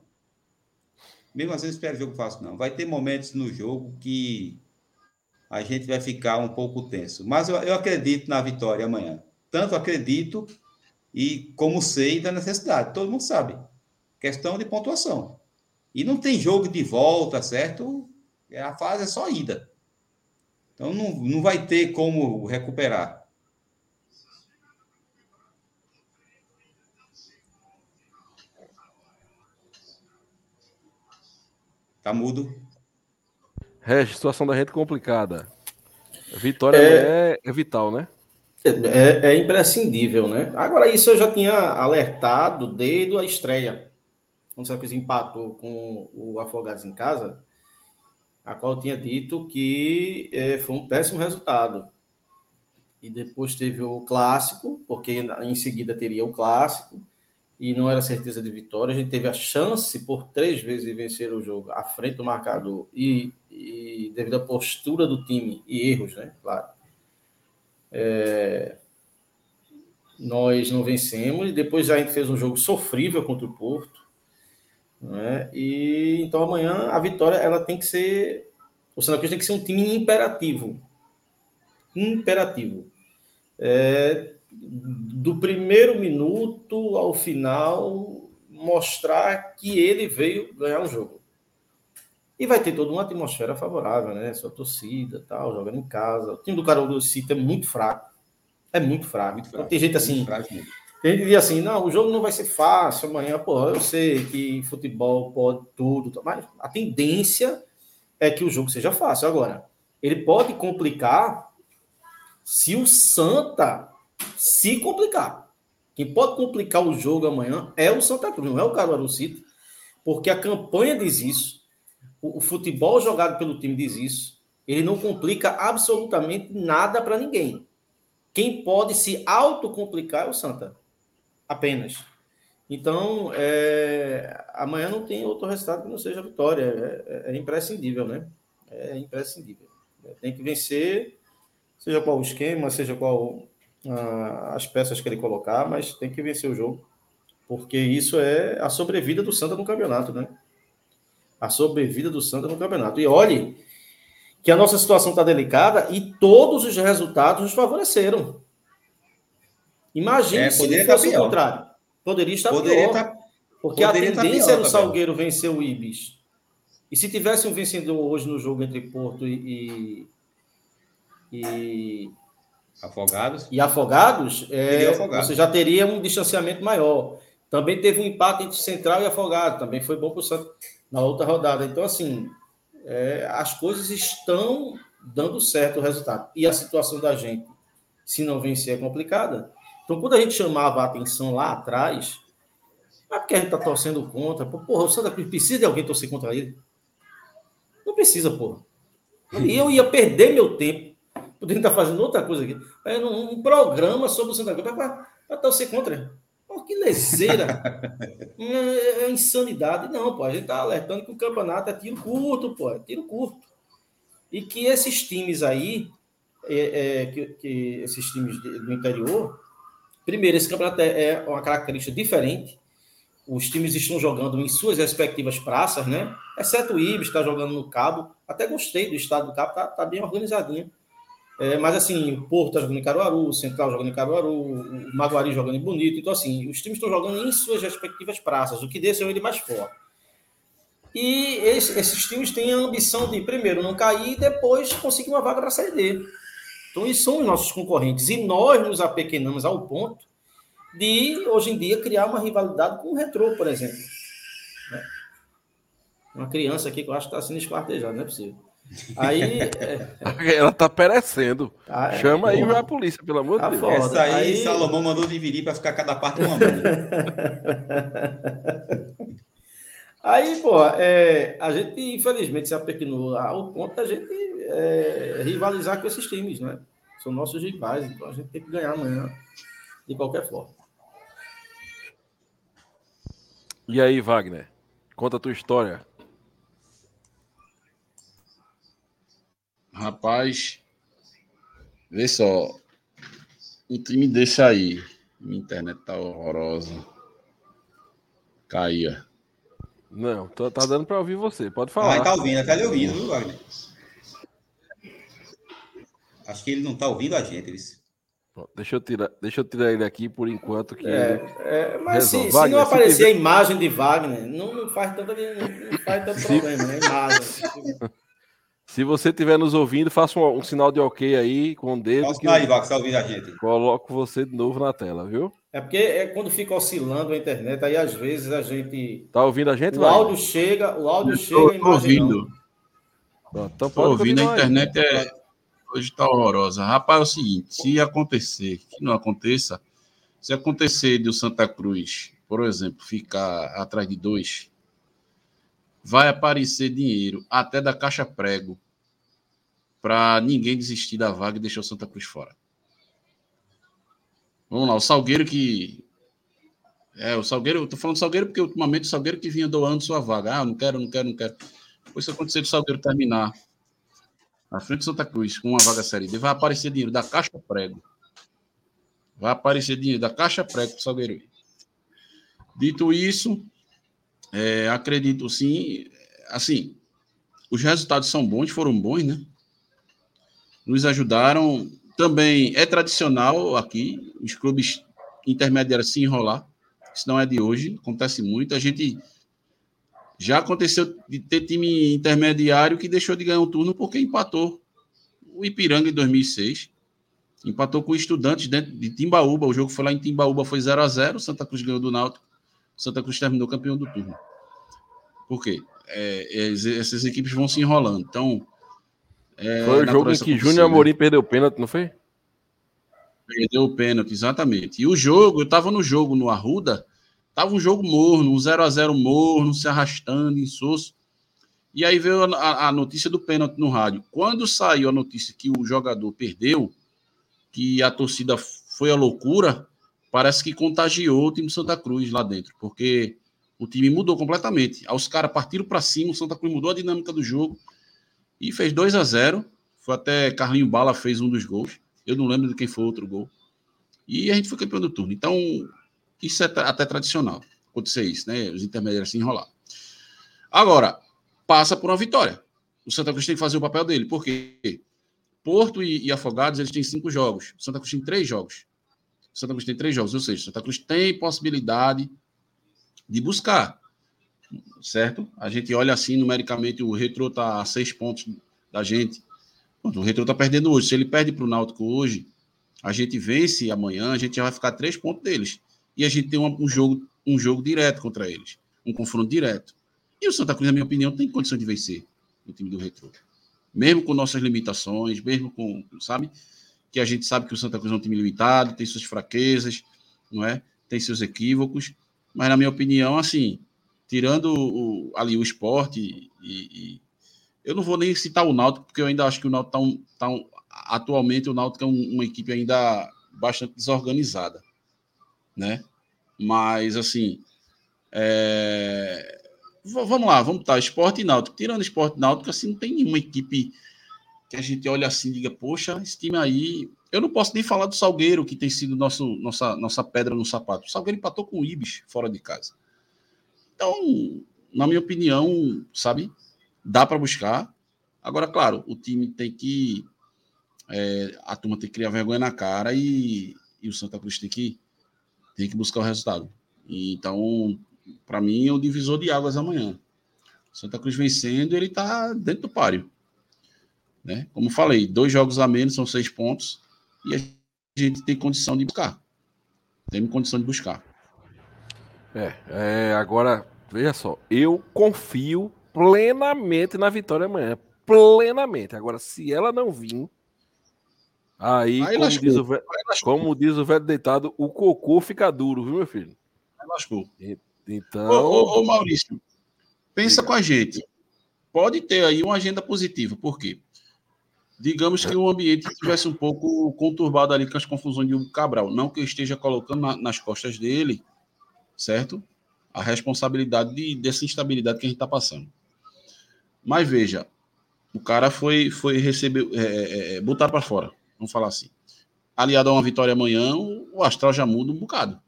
Mesmo assim eu não espero jogo fácil, não. Vai ter momentos no jogo que a gente vai ficar um pouco tenso. Mas eu, eu acredito na vitória amanhã. Tanto acredito e como sei da necessidade. Todo mundo sabe. Questão de pontuação. E não tem jogo de volta, certo? A fase é só ida. Então não, não vai ter como recuperar. Tá mudo. Regis, situação da gente complicada. Vitória é, é vital, né? É, é, imprescindível, né? Agora, isso eu já tinha alertado desde a estreia. Quando o Santa empatou com o Afogados em casa, a qual eu tinha dito que é, foi um péssimo resultado. E depois teve o clássico, porque em seguida teria o clássico e não era certeza de vitória. A gente teve a chance por três vezes de vencer o jogo à frente do marcador e, e devido à postura do time e erros, né? Claro. É, nós não vencemos e depois a gente fez um jogo sofrível contra o Porto. Né? E então amanhã a vitória ela tem que ser o Santa Cruz tem que ser um time imperativo. Imperativo. É, do primeiro minuto ao final, mostrar que ele veio ganhar um jogo. E vai ter toda uma atmosfera favorável, né? Sua torcida, tal, jogando em casa. O time do Carol do City é muito fraco. É muito fraco. Muito fraco. Tem gente assim. Tem gente que diz assim: não, o jogo não vai ser fácil amanhã. Pô, eu sei que futebol pode tudo, mas a tendência é que o jogo seja fácil. Agora, ele pode complicar se o Santa se complicar. Quem pode complicar o jogo amanhã é o Santa Cruz, não é o Caruaru City, porque a campanha diz isso, o, futebol jogado pelo time diz isso, ele não complica absolutamente nada para ninguém. Quem pode se autocomplicar é o Santa, apenas. Então, é, amanhã não tem outro resultado que não seja vitória. É, é, é imprescindível, né? É imprescindível. Tem que vencer, seja qual o esquema, seja qual uh, as peças que ele colocar, mas tem que vencer o jogo, porque isso é a sobrevida do Santa no campeonato, né? A sobrevida do Santa no campeonato. E olhe que a nossa situação está delicada e todos os resultados nos favoreceram. Imagine é, se fosse o contrário. Poderia estar poderia pior. Tá, porque a tendência era o Salgueiro vencer o Ibis. E se tivesse um vencedor hoje no jogo entre Porto e, e, Afogados. E Afogados, é, Afogados, você já teria um distanciamento maior. Também teve um empate entre Central e Afogado, também foi bom para o Santos na outra rodada. Então, assim, é, as coisas estão dando certo o resultado. E a situação da gente, se não vencer, é complicada. Então, quando a gente chamava a atenção lá atrás, é porque a gente está torcendo contra. Porra, o Santa Cruz precisa de alguém torcer contra ele. Não precisa, porra. E eu ia perder meu tempo Podendo estar fazendo outra coisa aqui. É um, um programa sobre o Santa Cruz para torcer contra. Pô, que lezeira. é, é insanidade. Não, pô. A gente está alertando que o campeonato é tiro curto, pô. É tiro curto. E que esses times aí, é, é, que, que, esses times do interior, primeiro, esse campeonato é, é uma característica diferente. Os times estão jogando em suas respectivas praças, né? Exceto o Ibis, está jogando no Cabo. Até gostei do estado do Cabo, tá, tá bem organizadinho. É, mas assim, o Porto está jogando em Caruaru, o Central jogando em Caruaru, o Maguari jogando em Bonito. Então, assim, os times estão jogando em suas respectivas praças, o que deixa ele mais forte. E esse, esses times têm a ambição de, primeiro, não cair e depois conseguir uma vaga para a Série D. Então, eles são os nossos concorrentes. E nós nos apequenamos ao ponto de, hoje em dia, criar uma rivalidade com o Retrô, por exemplo. Né? Uma criança aqui que eu acho que está sendo esquartejada, não é possível. Aí. É... Ela tá perecendo. É, Chama aí a polícia, pelo amor de tá Deus. Foda. Essa aí, aí, Salomão mandou dividir para ficar cada parte uma aí, pô, é, a gente, infelizmente, se apequenou ao ponto da gente é, rivalizar com esses times, né? São nossos rivais, então a gente tem que ganhar amanhã, de qualquer forma. E aí, Wagner? Conta a tua história. Rapaz, vê só. Um time desse aí. Minha internet tá horrorosa. Caía. Não, tá, tá dando para ouvir você. Pode falar. Ah, tá ouvindo, tá lhe ouvindo, viu, Wagner? Acho que ele não tá ouvindo a gente. Eles... Deixa eu, tirar, deixa eu tirar ele aqui por enquanto. Que é, é, mas se, Wagner, se, não aparecer a imagem de Wagner, não, não faz tanto, não faz tanto problema, né? Imagem. Se você estiver nos ouvindo, faça um, um, sinal de ok aí com o dedo. Faça aí, Vax, tá ouvindo a gente. Coloco você de novo na tela, viu? É porque é quando fica oscilando a internet, aí às vezes a gente. Tá ouvindo a gente? O vai? áudio chega, o áudio chega. Estou ouvindo. Então, Estou ouvindo, a internet é, hoje está horrorosa. Rapaz, é o seguinte: se acontecer, que não aconteça, se acontecer de o Santa Cruz, por exemplo, ficar atrás de dois, vai aparecer dinheiro até da caixa prego para ninguém desistir da vaga e deixar o Santa Cruz fora. Vamos lá, o Salgueiro que. É, o Salgueiro, eu tô falando Salgueiro porque ultimamente o Salgueiro que vinha doando sua vaga. Ah, não quero, não quero, não quero. Depois, se acontecer do Salgueiro terminar na frente do Santa Cruz com uma vaga série D, vai aparecer dinheiro da Caixa Prego. Vai aparecer dinheiro da Caixa Prego para o Salgueiro. Dito isso, é, acredito sim. Assim, os resultados são bons, foram bons, né? Nos ajudaram. Também é tradicional aqui os clubes intermediários se enrolar. Isso não é de hoje, acontece muito. A gente já aconteceu de ter time intermediário que deixou de ganhar um turno porque empatou o Ipiranga em 2006. Empatou com o Estudantes dentro de Timbaúba. O jogo foi lá em Timbaúba, foi 0 a 0 Santa Cruz ganhou do Náutico. Santa Cruz terminou campeão do turno. Por quê? É, essas equipes vão se enrolando. Então. É, foi o jogo em que Júnior Amorim perdeu o pênalti, não foi? Perdeu o pênalti, exatamente. E o jogo, eu estava no jogo no Arruda, tava um jogo morno, um 0 a 0 morno, se arrastando, insosso. E aí veio a, a, notícia do pênalti no rádio. Quando saiu a notícia que o jogador perdeu, que a torcida foi a loucura, parece que contagiou o time Santa Cruz lá dentro, porque o time mudou completamente. Os caras partiram para cima, o Santa Cruz mudou a dinâmica do jogo e fez 2 a 0 Foi até Carlinho Bala fez um dos gols. Eu não lembro de quem foi o outro gol. E a gente foi campeão do turno. Então, isso é até tradicional. Acontecer isso, né? Os intermediários se enrolar. Agora, passa por uma vitória. O Santa Cruz tem que fazer o papel dele. Por quê? Porto e, e Afogados, eles têm cinco jogos. O Santa Cruz tem três jogos. Santa Cruz tem três jogos, ou seja, Santa Cruz tem possibilidade de buscar, certo? A gente olha assim numericamente, o Retro está a seis pontos da gente. O Retro está perdendo hoje. Se ele perde para o Náutico hoje, a gente vence amanhã, a gente já vai ficar três pontos deles. E a gente tem um, um jogo, um jogo direto contra eles, um confronto direto. E o Santa Cruz, na minha opinião, tem condição de vencer o time do Retro. Mesmo com nossas limitações, mesmo com, sabe? Que a gente sabe que o Santa Cruz é um time limitado, tem suas fraquezas, não é? Tem seus equívocos, mas na minha opinião, assim, tirando o, ali o esporte e, e, eu não vou nem citar o Náutico, porque eu ainda acho que o Náutico tá um, tá um, atualmente o Náutico é um, uma equipe ainda bastante desorganizada, né? Mas assim, é... vamos lá, vamos tá, esporte e Náutico. Tirando esporte e Náutico, assim, não tem nenhuma equipe que a gente olha assim e diga, poxa, esse time aí. Eu não posso nem falar do Salgueiro, que tem sido nosso, nossa, nossa pedra no sapato. O Salgueiro empatou com o Ibis fora de casa. Então, na minha opinião, sabe, dá para buscar. Agora, claro, o time tem que. É, a turma tem que criar vergonha na cara e, e o Santa Cruz tem que, tem que buscar o resultado. Então, para mim, é o divisor de águas amanhã. Santa Cruz vencendo, ele está dentro do páreo. Né? Como falei, dois jogos a menos são seis pontos e a gente tem condição de buscar. Tem condição de buscar. É, é, agora, veja só, eu confio plenamente na vitória amanhã. Plenamente. Agora, se ela não vir, aí, aí como, diz o velho, como diz o velho deitado, o cocô fica duro, viu, meu filho? Aí lascou. Então. Ô, ô, ô Maurício, pensa com a gente. Pode ter aí uma agenda positiva. Por quê? Digamos que o ambiente estivesse um pouco conturbado ali com as confusões de Hugo Cabral. Não que eu esteja colocando na, nas costas dele, certo? A responsabilidade de, dessa instabilidade que a gente está passando. Mas veja, o cara foi, foi receber, é, é, é botar para fora, vamos falar assim. Aliado a uma vitória amanhã, o astral já muda um bocado.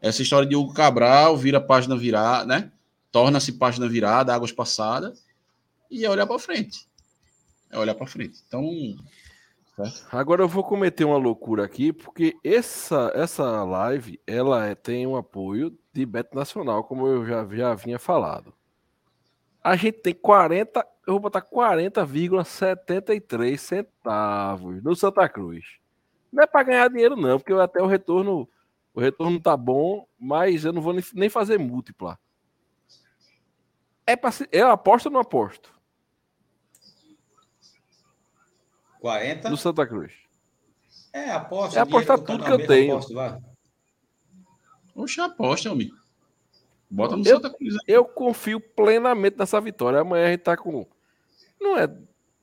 Essa história de Hugo Cabral vira página virada, né? Torna-se página virada, águas passadas, e é olhar para frente. É olhar para frente. Então, certo? Agora eu vou cometer uma loucura aqui, porque essa, essa live ela é, tem um apoio de Beto Nacional, como eu já, já vinha falado a gente tem 40, eu vou botar 40,73 centavos no Santa Cruz. Não é para ganhar dinheiro não, porque até o retorno, o retorno tá bom, mas eu não vou nem fazer múltipla. É para eu aposto ou não aposto? 40 no Santa Cruz. É, aposta. É apostar tudo que eu tenho. Aposto, Oxe, aposta, amigo. Bota no eu, Santa Cruz. Eu confio plenamente nessa vitória. Amanhã a gente tá com. Não é,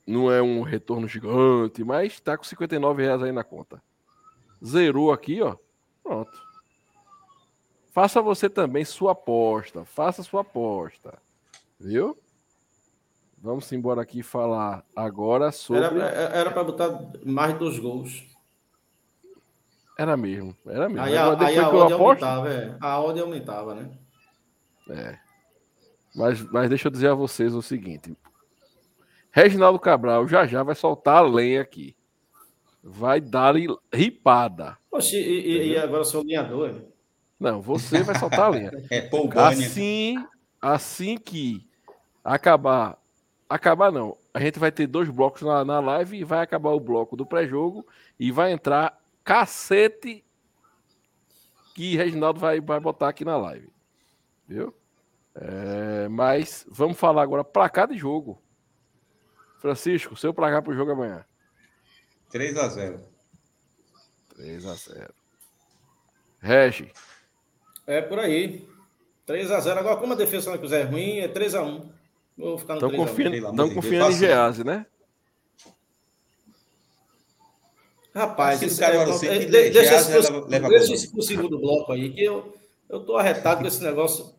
não é um retorno gigante, mas tá com 59 reais aí na conta. Zerou aqui, ó. Pronto. Faça você também sua aposta. Faça sua aposta. Viu? Vamos embora aqui falar agora sobre. Era para botar mais dos gols. Era mesmo, era mesmo. Aí, a, aí a odd aumentava, é. A odd aumentava, né? É. Mas, mas deixa eu dizer a vocês o seguinte: Reginaldo Cabral já já vai soltar a lenha aqui. Vai dar ripada. Oxi, e, e agora sou linhador? Não, você vai soltar a lenha. é assim, assim que acabar. Acabar não. A gente vai ter dois blocos na, na live e vai acabar o bloco do pré-jogo e vai entrar cacete que Reginaldo vai, vai botar aqui na live. Viu? É, mas vamos falar agora placar de jogo. Francisco, seu placar para o jogo amanhã. 3 a 0 3 a 0 Regi. É por aí. 3 a 0 Agora, como a defesa não é ruim, é 3 a 1 Vou ficar no Estão confiando, estão confiando em Gease, né? Rapaz, esse, é, é, deixa, esse, deixa esse pro segundo bloco aí, que eu, eu tô arretado com esse negócio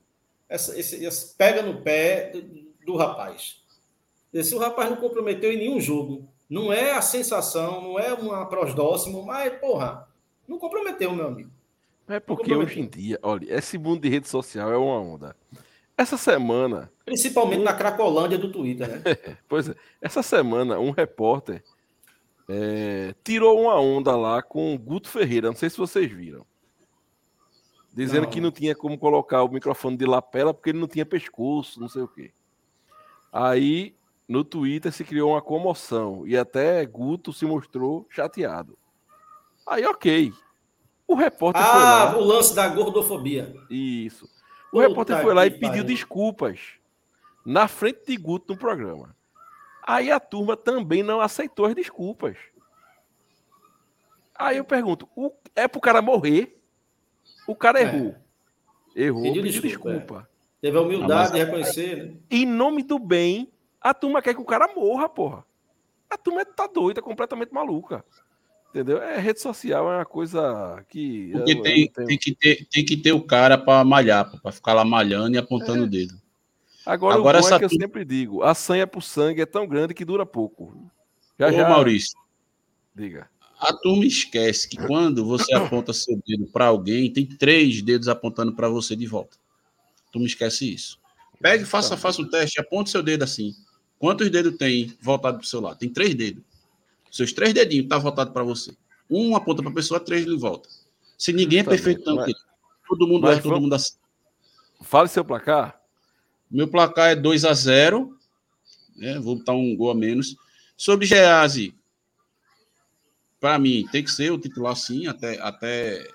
essa, esse, esse pega no pé do, do rapaz. Se o rapaz não comprometeu em nenhum jogo, não é a sensação, não é uma prosdóximo, mas, porra, não comprometeu, meu amigo. É porque hoje em dia, olha, esse mundo de rede social é uma onda. Essa semana. Principalmente um... na Cracolândia do Twitter, né? pois é. Essa semana, um repórter é, tirou uma onda lá com o Guto Ferreira. Não sei se vocês viram dizendo não. que não tinha como colocar o microfone de lapela porque ele não tinha pescoço, não sei o quê. Aí no Twitter se criou uma comoção e até Guto se mostrou chateado. Aí, ok. O repórter ah, foi lá. Ah, o lance da gordofobia. Isso. O Puta repórter foi lá e pediu desculpas na frente de Guto no programa. Aí a turma também não aceitou as desculpas. Aí eu pergunto: é pro cara morrer? O cara é. errou. Errou, pediu, pediu desculpa. desculpa. É. Teve a humildade de reconhecer, né? Em nome do bem, a turma quer que o cara morra, porra. A turma tá doida, completamente maluca. Entendeu? É rede social, é uma coisa que. Porque eu, tem, eu tem, que ter, tem que ter o cara para malhar, para ficar lá malhando e apontando é. o dedo. Agora, Agora o bom é que eu sempre digo: a sanha pro sangue é tão grande que dura pouco. Já, Ô, já. Maurício, Diga. a turma esquece que quando você aponta seu dedo para alguém, tem três dedos apontando para você de volta. A turma esquece isso. Pegue, faça, faça um teste, aponte seu dedo assim. Quantos dedos tem voltado para o seu lado? Tem três dedos. Seus três dedinhos estão voltados para você. Um aponta para a pessoa, três de volta. Se ninguém é perfeito, não, mas- todo mundo é, todo vamos- mundo assim. Fale seu placar. Meu placar é 2 a 0 né? Vou botar um gol a menos. Sobre Geazi, para mim, tem que ser o titular sim, até, até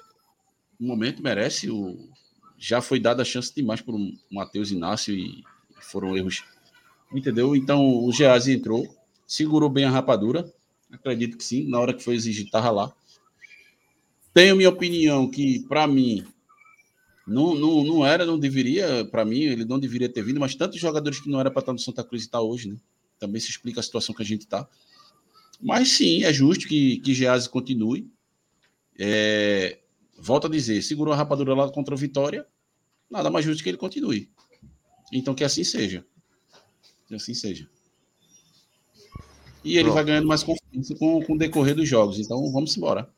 o momento merece. O, já foi dada a chance demais por um Matheus Inácio e foram erros. Entendeu? Então o Geazi entrou, segurou bem a rapadura. Acredito que sim, na hora que foi exigir, estava lá. Tenho minha opinião que, para mim, não, não, não era, não deveria, para mim, ele não deveria ter vindo, mas tantos jogadores que não era para estar no Santa Cruz e está hoje, né? Também se explica a situação que a gente está. Mas sim, é justo que, que Geazi continue. É, volto a dizer, segurou a rapadura lá contra o Vitória, nada mais justo que ele continue. Então que assim seja. Que assim seja. E ele Pronto. vai ganhando mais confiança com, com o decorrer dos jogos. Então vamos embora.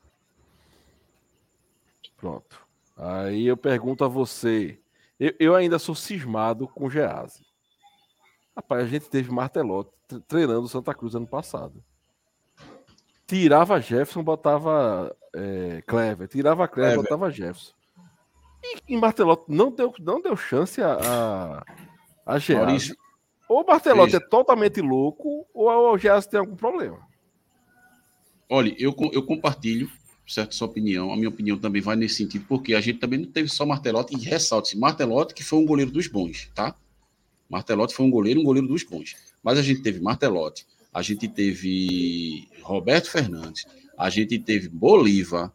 Pronto. Aí eu pergunto a você. Eu, eu ainda sou cismado com o Gease. Rapaz, a gente teve Martelotti tre- treinando Santa Cruz ano passado. Tirava Jefferson, botava é, Clever. Tirava Clever, Clever. botava Jefferson. E, e Martelotti não deu, não deu chance a, a, a Gease. Maurício, Ou o Martelotti veja. é totalmente louco, ou o Gease tem algum problema. Olha, eu, eu compartilho, certo, sua opinião. A minha opinião também vai nesse sentido, porque a gente também não teve só Martelotti, e ressalte Martelotti, que foi um goleiro dos bons, tá? Martelotti foi um goleiro, um goleiro dos bons. Mas a gente teve Martelotti, a gente teve Roberto Fernandes, a gente teve Bolívar,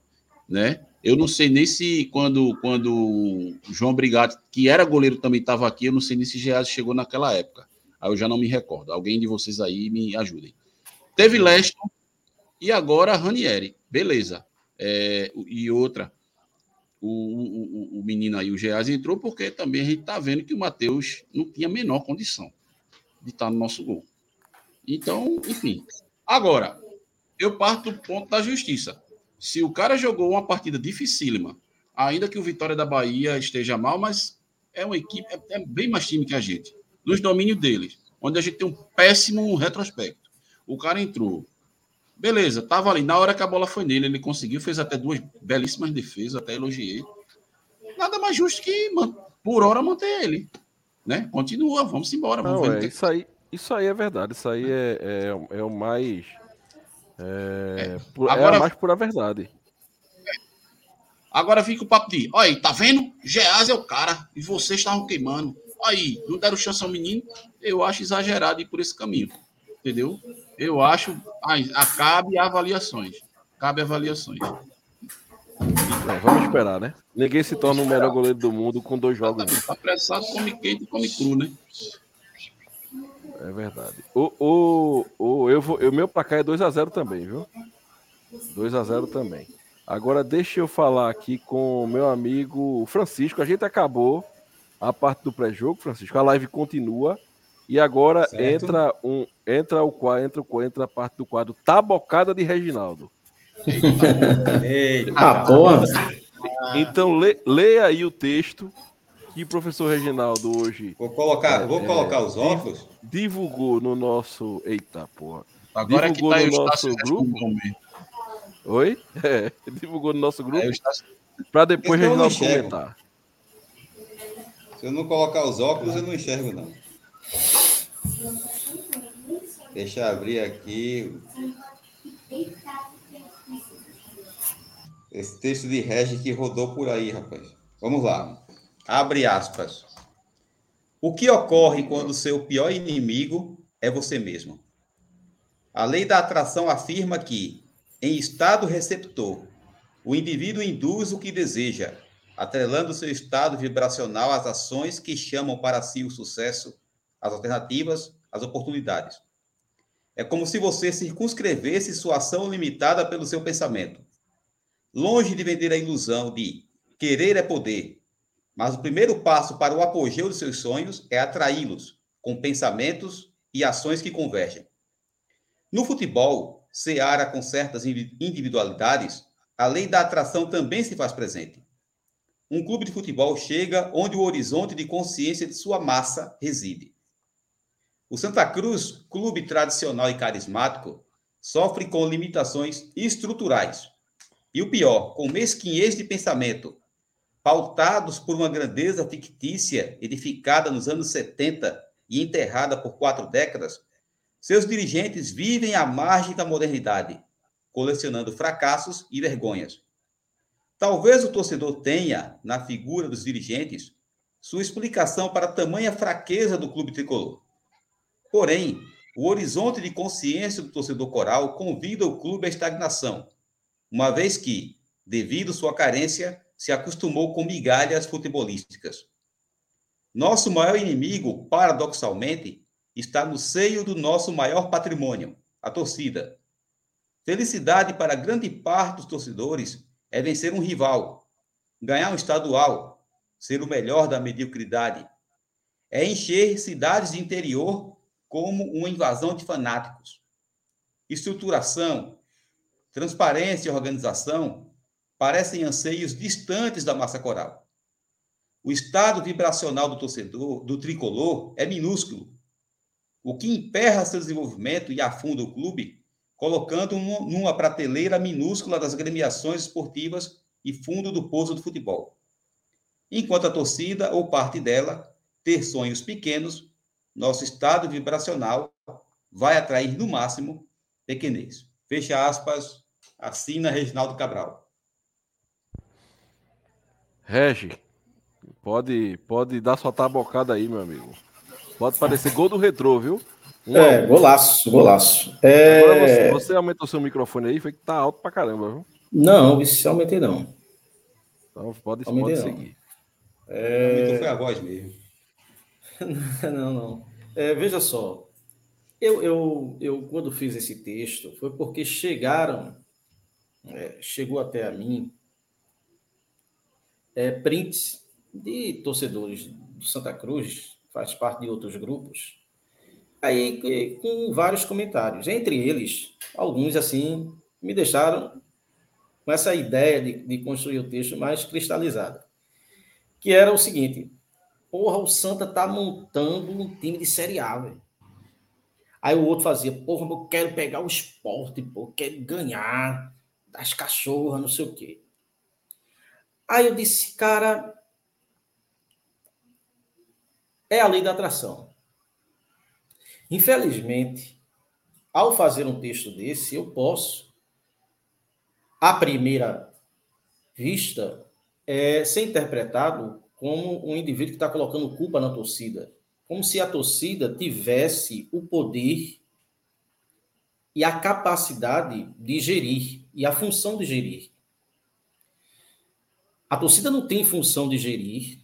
né? Eu não sei nem se quando, quando o João Brigatti, que era goleiro, também estava aqui, eu não sei nem se Geazi chegou naquela época. Aí eu já não me recordo. Alguém de vocês aí me ajudem. Teve Leston, e agora Ranieri, beleza. É, e outra, o, o, o- menino aí, o Geazi, entrou porque também a gente está vendo que o Matheus não tinha a menor condição de estar no nosso gol. Então, enfim. Agora, eu parto do ponto da justiça. Se o cara jogou uma partida dificílima, ainda que o Vitória da Bahia esteja mal, mas é uma equipe, é, é bem mais time que a gente, nos domínios deles, onde a gente tem um péssimo retrospecto. O cara entrou, Beleza, tava ali. Na hora que a bola foi nele, ele conseguiu, fez até duas belíssimas defesas, até elogiei. Nada mais justo que, por hora, manter ele. Né? Continua, vamos embora. Vamos Não, é, que- isso, aí, isso aí é verdade. Isso aí é, é, é o mais. É, é Agora- a mais pura verdade. Agora fica o papo de, olha aí, tá vendo? Geaz é o cara, e vocês estavam queimando. Aí, não deram chance ao menino. Eu acho exagerado ir por esse caminho. Entendeu? Eu acho. ai, a, cabe avaliações. Cabe avaliações. É, vamos esperar, né? Ninguém se torna o melhor goleiro do mundo com dois jogos. Tá apressado, come quente e come cru, né? É verdade. O, o, o, eu vou, o meu placar é 2x0 também, viu? 2x0 também. Agora deixa eu falar aqui com o meu amigo Francisco. A gente acabou a parte do pré-jogo, Francisco. A live continua. E agora Certo. entra um entra o quadro, entra, o- entra a parte do quadro Tabocada de Reginaldo. Eita, Ah, porra. Então lê, leia aí o texto que o professor Reginaldo hoje Vou colocar, vou É, colocar os óculos. divulgou no nosso. Eita, porra. Agora é que Divulgou tá aí no o nosso grupo? Oi? É, divulgou no nosso grupo Estácio- para depois Reginaldo comentar. Se eu não colocar os óculos, eu não enxergo, não. Deixa eu abrir aqui. Esse texto de Regi que rodou por aí, rapaz. Vamos lá. Abre aspas. O que ocorre quando seu pior inimigo é você mesmo? A lei da atração afirma que, em estado receptor, o indivíduo induz o que deseja, atrelando seu estado vibracional às ações que chamam para si o sucesso, as alternativas, as oportunidades. É como se você circunscrevesse sua ação limitada pelo seu pensamento. Longe de vender a ilusão de querer é poder, mas o primeiro passo para o apogeu dos seus sonhos é atraí-los com pensamentos e ações que convergem. No futebol, Seara com certas individualidades, a lei da atração também se faz presente. Um clube de futebol chega onde o horizonte de consciência de sua massa reside. O Santa Cruz, clube tradicional e carismático, sofre com limitações estruturais. E o pior, com mesquinhez de pensamento, pautados por uma grandeza fictícia edificada nos anos 70 e enterrada por quatro décadas, seus dirigentes vivem à margem da modernidade, colecionando fracassos e vergonhas. Talvez o torcedor tenha, na figura dos dirigentes, sua explicação para tamanha fraqueza do clube tricolor. Porém, o horizonte de consciência do torcedor coral convida o clube à estagnação, uma vez que, devido sua carência, se acostumou com migalhas futebolísticas. Nosso maior inimigo, paradoxalmente, está no seio do nosso maior patrimônio, a torcida. Felicidade para grande parte dos torcedores é vencer um rival, ganhar um estadual, ser o melhor da mediocridade. É encher cidades de interior como uma invasão de fanáticos. Estruturação, transparência e organização parecem anseios distantes da massa coral. O estado vibracional do torcedor, do tricolor, é minúsculo, o que emperra seu desenvolvimento e afunda o clube colocando numa prateleira minúscula das gremiações esportivas e fundo do poço do futebol. Enquanto a torcida ou parte dela ter sonhos pequenos, nosso estado vibracional vai atrair no máximo pequenez. Fecha aspas, assina Reginaldo Cabral. Regi, pode, pode dar sua tabocada aí, meu amigo. Pode parecer gol do retrô, viu? Um é, golaço, golaço. É... Agora você, você aumentou seu microfone aí, foi que tá alto pra caramba, viu? Não, isso aumentei não. Então pode, aumentei pode não. seguir. É... Foi a voz mesmo. não, não. É, veja só, eu, eu, eu quando fiz esse texto foi porque chegaram, é, chegou até a mim é, prints de torcedores do Santa Cruz, faz parte de outros grupos, Aí, com vários comentários. Entre eles, alguns, assim, me deixaram com essa ideia de, de construir o texto mais cristalizada. Que era o seguinte: porra, o Santa tá montando um time de Série A, velho. Aí o outro fazia, porra, eu quero pegar o esporte, pô, quero ganhar das cachorras, não sei o quê. Aí eu disse, cara, é a lei da atração. Infelizmente, ao fazer um texto desse, eu posso, à primeira vista, é, ser interpretado como um indivíduo que está colocando culpa na torcida. Como se a torcida tivesse o poder e a capacidade de gerir, e a função de gerir. A torcida não tem função de gerir,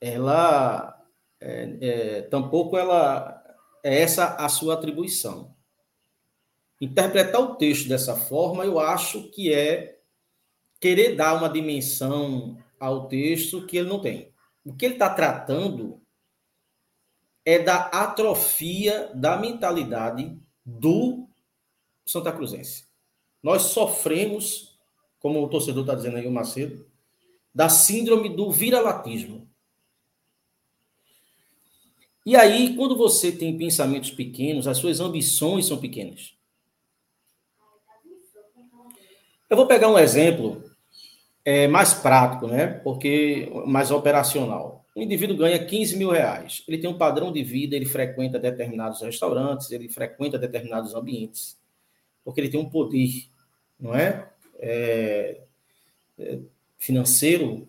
ela é, é, tampouco ela é essa a sua atribuição. Interpretar o texto dessa forma, eu acho que é querer dar uma dimensão ao texto que ele não tem. O que ele está tratando é da atrofia da mentalidade do Santa Cruzense. Nós sofremos, como o torcedor está dizendo aí, o Macedo, da síndrome do viralatismo. E aí, quando você tem pensamentos pequenos, as suas ambições são pequenas. Eu vou pegar um exemplo é, mais prático, né? Porque mais operacional. O indivíduo ganha 15 mil reais. Ele tem um padrão de vida, ele frequenta determinados restaurantes, ele frequenta determinados ambientes, porque ele tem um poder, não é? é, é financeiro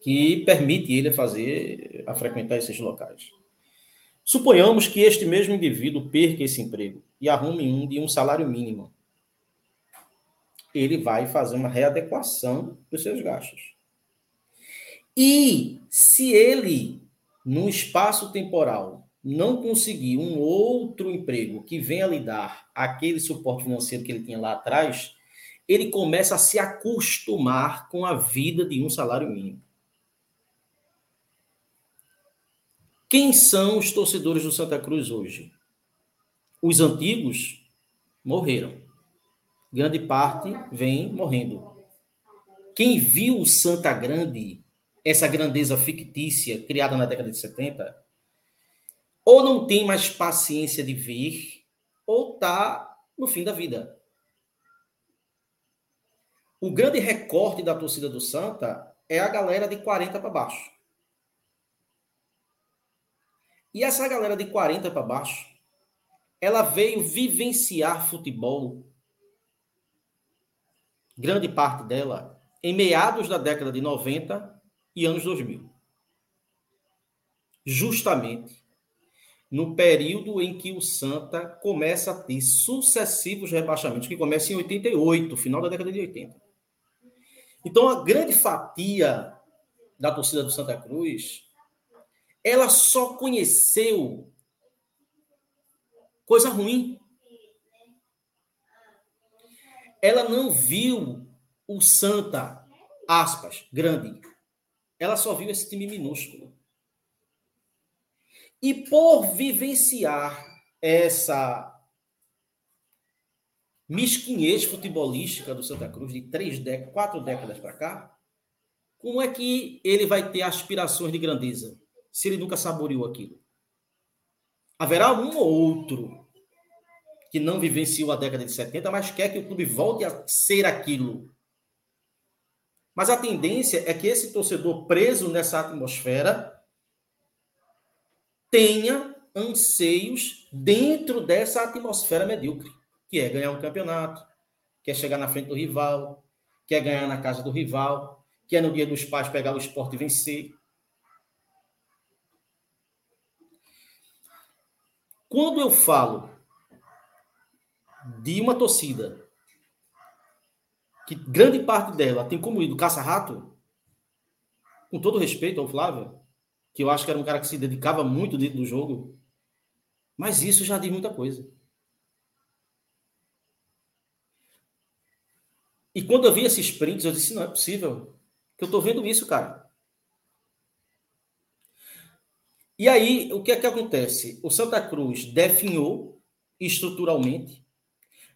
que permite ele fazer, a frequentar esses locais. Suponhamos que este mesmo indivíduo perca esse emprego e arrume um de um salário mínimo. Ele vai fazer uma readequação dos seus gastos. E se ele, num espaço temporal, não conseguir um outro emprego que venha lhe dar aquele suporte financeiro que ele tinha lá atrás, ele começa a se acostumar com a vida de um salário mínimo. Quem são os torcedores do Santa Cruz hoje? os antigos morreram. Grande parte vem morrendo. Quem viu o Santa Grande, essa grandeza fictícia criada na década de 70, ou não tem mais paciência de ver, ou está no fim da vida. O grande recorte da torcida do Santa é a galera de 40 para baixo. E essa galera de 40 para baixo, ela veio vivenciar futebol, grande parte dela, em meados da década de 90 e anos 2000. Justamente no período em que o Santa começa a ter sucessivos rebaixamentos, que começa em 88, final da década de 80. Então, a grande fatia da torcida do Santa Cruz, ela só conheceu coisa ruim. Ela não viu o Santa, aspas, grande. Ela só viu esse time minúsculo. E por vivenciar essa mesquinhez futebolística do Santa Cruz de três décadas, quatro décadas para cá, como é que ele vai ter aspirações de grandeza se ele nunca saboreou aquilo? Haverá um ou outro que não vivenciou a década de 70, mas quer que o clube volte a ser aquilo. Mas a tendência é que esse torcedor preso nessa atmosfera tenha anseios dentro dessa atmosfera medíocre, que é ganhar um campeonato, quer chegar na frente do rival, quer ganhar na casa do rival, quer no dia dos pais pegar o esporte e vencer. Quando eu falo de uma torcida que grande parte dela tem como ídolo caça-rato, com todo respeito ao Flávio, que eu acho que era um cara que se dedicava muito dentro do jogo. Mas isso já diz muita coisa. E quando eu vi esses prints, eu disse: não é possível que eu estou vendo isso, cara. E aí, o que é que acontece? O Santa Cruz definhou estruturalmente,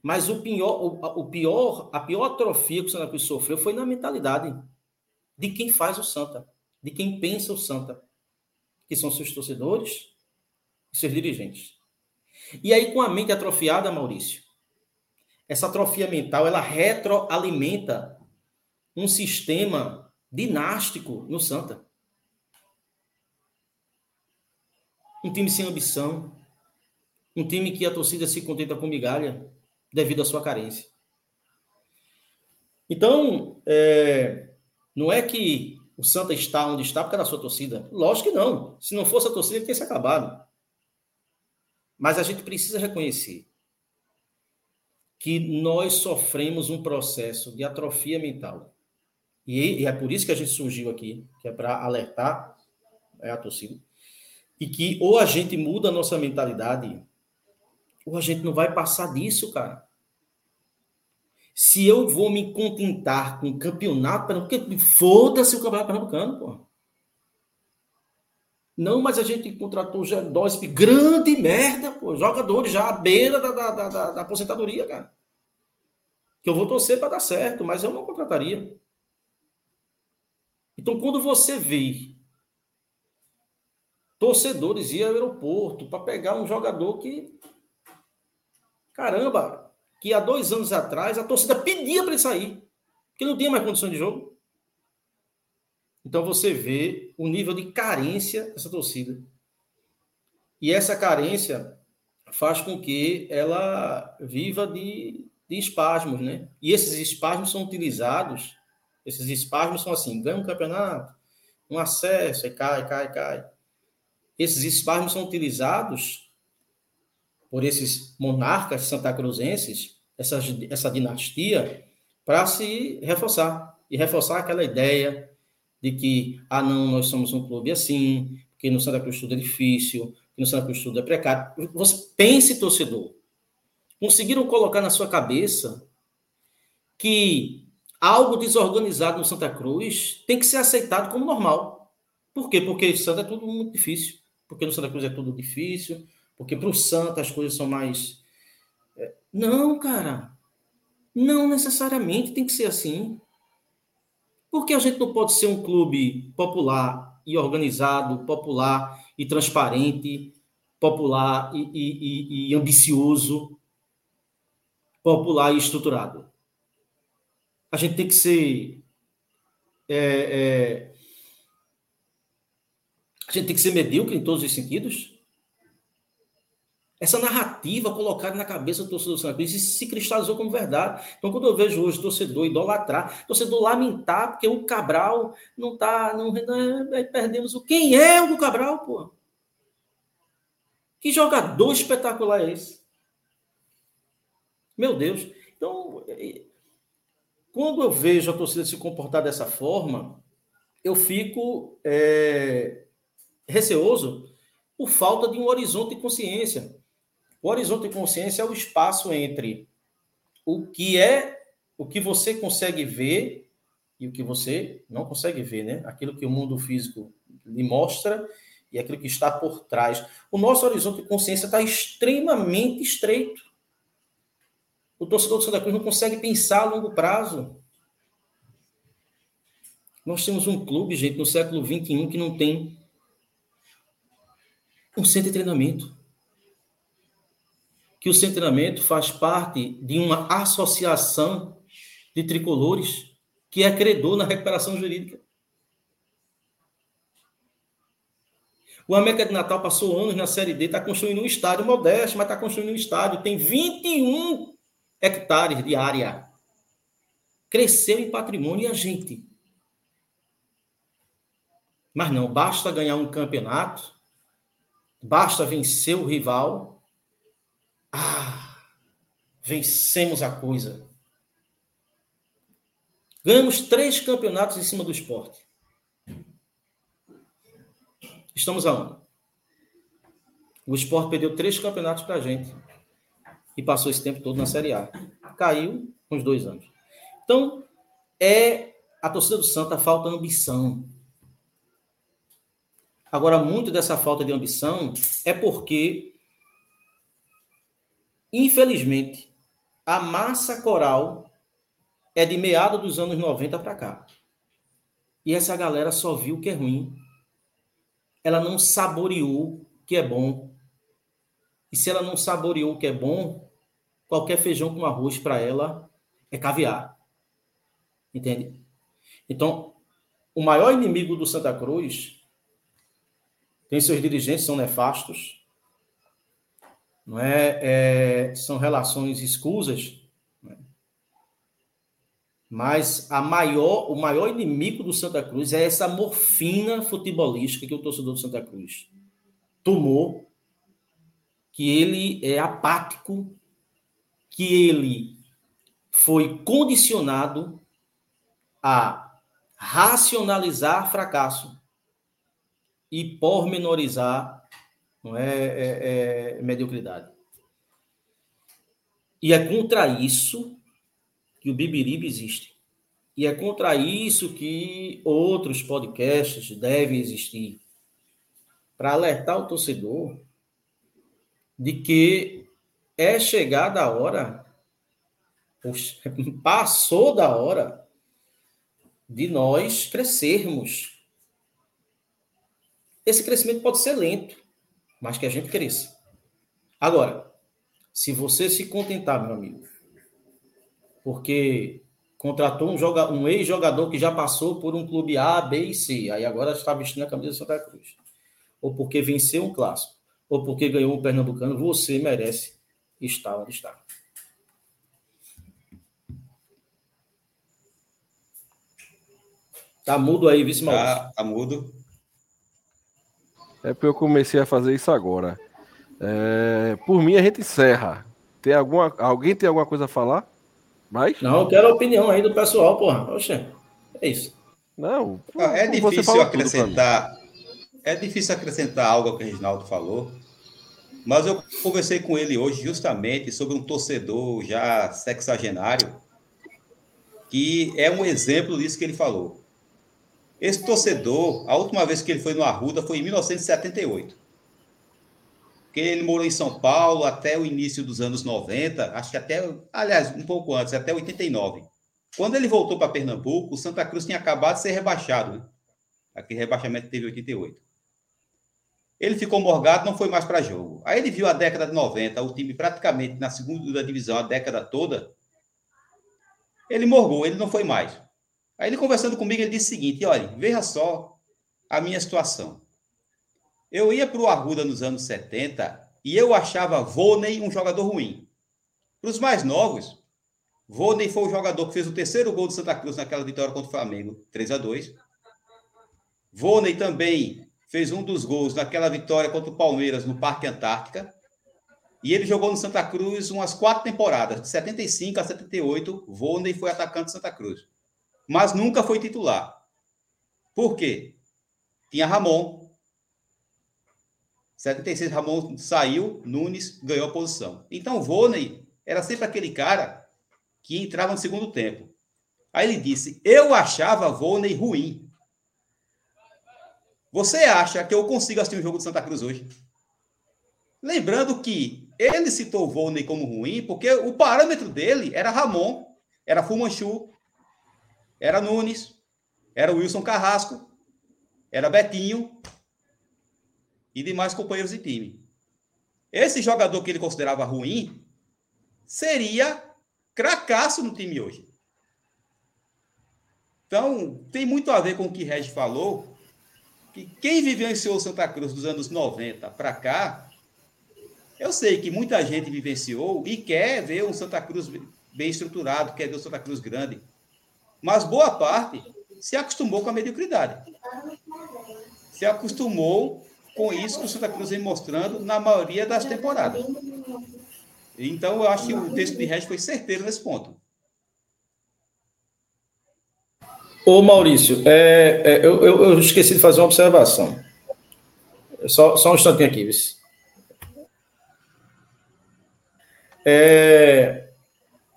mas o pior, o, o pior, a pior atrofia que o Santa Cruz sofreu foi na mentalidade de quem faz o Santa, de quem pensa o Santa que são seus torcedores e seus dirigentes. E aí, com a mente atrofiada, Maurício, essa atrofia mental, ela retroalimenta um sistema dinástico no Santa. Um time sem ambição, um time que a torcida se contenta com migalha devido à sua carência. Então, é, não é que o Santa está onde está por causa da sua torcida? Lógico que não. Se não fosse a torcida, ele teria se acabado. Mas a gente precisa reconhecer que nós sofremos um processo de atrofia mental. E, é por isso que a gente surgiu aqui, que é para alertar é, a torcida. E que ou a gente muda a nossa mentalidade, ou a gente não vai passar disso, cara. Se eu vou me contentar com o campeonato pernambucano, foda-se o campeonato pernambucano, pô. Não, mas a gente contratou o Gedósp, grande merda, pô. Jogadores já à beira da, da, da, da aposentadoria, cara. Que eu vou torcer para dar certo, mas eu não contrataria. Então, quando você vê torcedores ir ao aeroporto para pegar um jogador que. Caramba, que há dois anos atrás a torcida pedia para ele sair, porque não tinha mais condição de jogo. Então você vê o nível de carência dessa torcida. E essa carência faz com que ela viva de, de espasmos, né? E esses espasmos são utilizados, esses espasmos são assim, ganha um campeonato, um acesso, aí cai, cai, cai. Esses espasmos são utilizados por esses monarcas santacruzenses, essa, essa dinastia, para se reforçar. E reforçar aquela ideia de que, ah, não, nós somos um clube assim, que no Santa Cruz tudo é difícil, que no Santa Cruz tudo é precário. Você pense, torcedor, conseguiram colocar na sua cabeça que algo desorganizado no Santa Cruz tem que ser aceitado como normal. Por quê? Porque Santa é tudo muito difícil. Porque no Santa Cruz é tudo difícil, Porque para o Santa as coisas são mais. É, não, cara. Não necessariamente tem que ser assim. Porque a gente não pode ser um clube popular e organizado, popular e transparente, popular e, e, e, ambicioso, popular e estruturado. A gente tem que ser. É, é, a gente tem que ser medíocre em todos os sentidos. Essa narrativa colocada na cabeça do torcedor do Santa Cruz se cristalizou como verdade. Então, quando eu vejo hoje torcedor idolatrar, torcedor lamentar porque o Cabral não está. Não, não, perdemos o. Quem é o Cabral, pô? Que jogador espetacular é esse? Meu Deus. Então, é, quando eu vejo a torcida se comportar dessa forma, eu fico é, receoso por falta de um horizonte de consciência. O horizonte de consciência é o espaço entre o que é, o que você consegue ver e o que você não consegue ver, né? Aquilo que o mundo físico lhe mostra e aquilo que está por trás. O nosso horizonte de consciência está extremamente estreito. O torcedor do Santa Cruz não consegue pensar a longo prazo. Nós temos um clube, gente, no século XXI que não tem um centro de treinamento. Que o centro de treinamento faz parte de uma associação de tricolores que é credor na recuperação jurídica. O América de Natal passou anos na Série D, está construindo um estádio modesto, mas está construindo um estádio. Tem 21 hectares de área. Cresceu em patrimônio e a gente. Mas não, basta ganhar um campeonato, basta vencer o rival. Ah, vencemos a coisa. Ganhamos três campeonatos em cima do esporte. Estamos aonde? O esporte perdeu três campeonatos para a gente e passou esse tempo todo na Série A. Caiu uns dois anos. Então, é a torcida do Santa falta ambição. Agora, muito dessa falta de ambição é porque, infelizmente, a massa coral é de meados dos anos 90 para cá. E essa galera só viu o que é ruim ela não saboreou que é bom. E se ela não saboreou o que é bom, qualquer feijão com arroz para ela é caviar. Entende? Então, o maior inimigo do Santa Cruz tem seus dirigentes, são nefastos, não é, é são relações escusas, mas a maior, o maior inimigo do Santa Cruz é essa morfina futebolística que o torcedor do Santa Cruz tomou, que ele é apático, que ele foi condicionado a racionalizar fracasso e pormenorizar não é, é, é mediocridade. E é contra isso que o Bibiribe existe. E é contra isso que outros podcasts devem existir para alertar o torcedor de que é chegada a hora, passou da hora de nós crescermos. Esse crescimento pode ser lento, mas que a gente cresça. Agora, se você se contentar, meu amigo, porque contratou um, um ex-jogador que já passou por um clube A, B e C, aí agora está vestindo a camisa do Santa Cruz. Ou porque venceu um clássico, ou porque ganhou um pernambucano, você merece estar onde está. Tá mudo aí, vice Maurício. Tá, tá mudo. É porque eu comecei a fazer isso agora. É, por mim, a gente encerra. Tem alguma, alguém tem alguma coisa a falar? Mas... Não, eu quero a opinião aí do pessoal, porra. Oxe, é isso. Não. É difícil acrescentar. É difícil acrescentar algo ao que o Reginaldo falou. Mas eu conversei com ele hoje justamente sobre um torcedor já sexagenário, que é um exemplo disso que ele falou. Esse torcedor, a última vez que ele foi no Arruda foi em 1978. Porque ele morou em São Paulo até o início dos anos 90, acho que até, aliás, um pouco antes, até 89. Quando ele voltou para Pernambuco, o Santa Cruz tinha acabado de ser rebaixado. Né? Aquele rebaixamento teve em 88. Ele ficou morgado, não foi mais para jogo. Aí ele viu a década de 90, o time praticamente na segunda divisão a década toda. Ele morgou, ele não foi mais. Aí ele conversando comigo, ele disse o seguinte: olha, veja só a minha situação. Eu ia para o Arruda nos anos 70 e eu achava Volney um jogador ruim. Para os mais novos, Volney foi o jogador que fez o terceiro gol do Santa Cruz naquela vitória contra o Flamengo, 3 a 2 Volney também fez um dos gols naquela vitória contra o Palmeiras no Parque Antártica. E ele jogou no Santa Cruz umas quatro temporadas, de 75 a 78. Volney foi atacante do Santa Cruz. Mas nunca foi titular. Por quê? Tinha Ramon. 76, Ramon saiu, Nunes ganhou a posição. Então, Volney era sempre aquele cara que entrava no segundo tempo. Aí ele disse: Eu achava Volney ruim. Você acha que eu consigo assistir um jogo do Santa Cruz hoje? Lembrando que ele citou o Volney como ruim porque o parâmetro dele era Ramon, era Fumanchu, era Nunes, era Wilson Carrasco, era Betinho e demais companheiros de time. Esse jogador que ele considerava ruim seria cracaço no time hoje. Então, tem muito a ver com o que Regis falou, que quem vivenciou Santa Cruz dos anos 90 para cá, eu sei que muita gente vivenciou e quer ver um Santa Cruz bem estruturado, quer ver um Santa Cruz grande. Mas boa parte se acostumou com a mediocridade. Se acostumou com isso que o Santa Cruz vem mostrando na maioria das temporadas. Então, eu acho que o texto de Regis foi certeiro nesse ponto. Ô Maurício, é, é, eu, eu, eu, esqueci de fazer uma observação. Só, só um instantinho aqui, viu? É,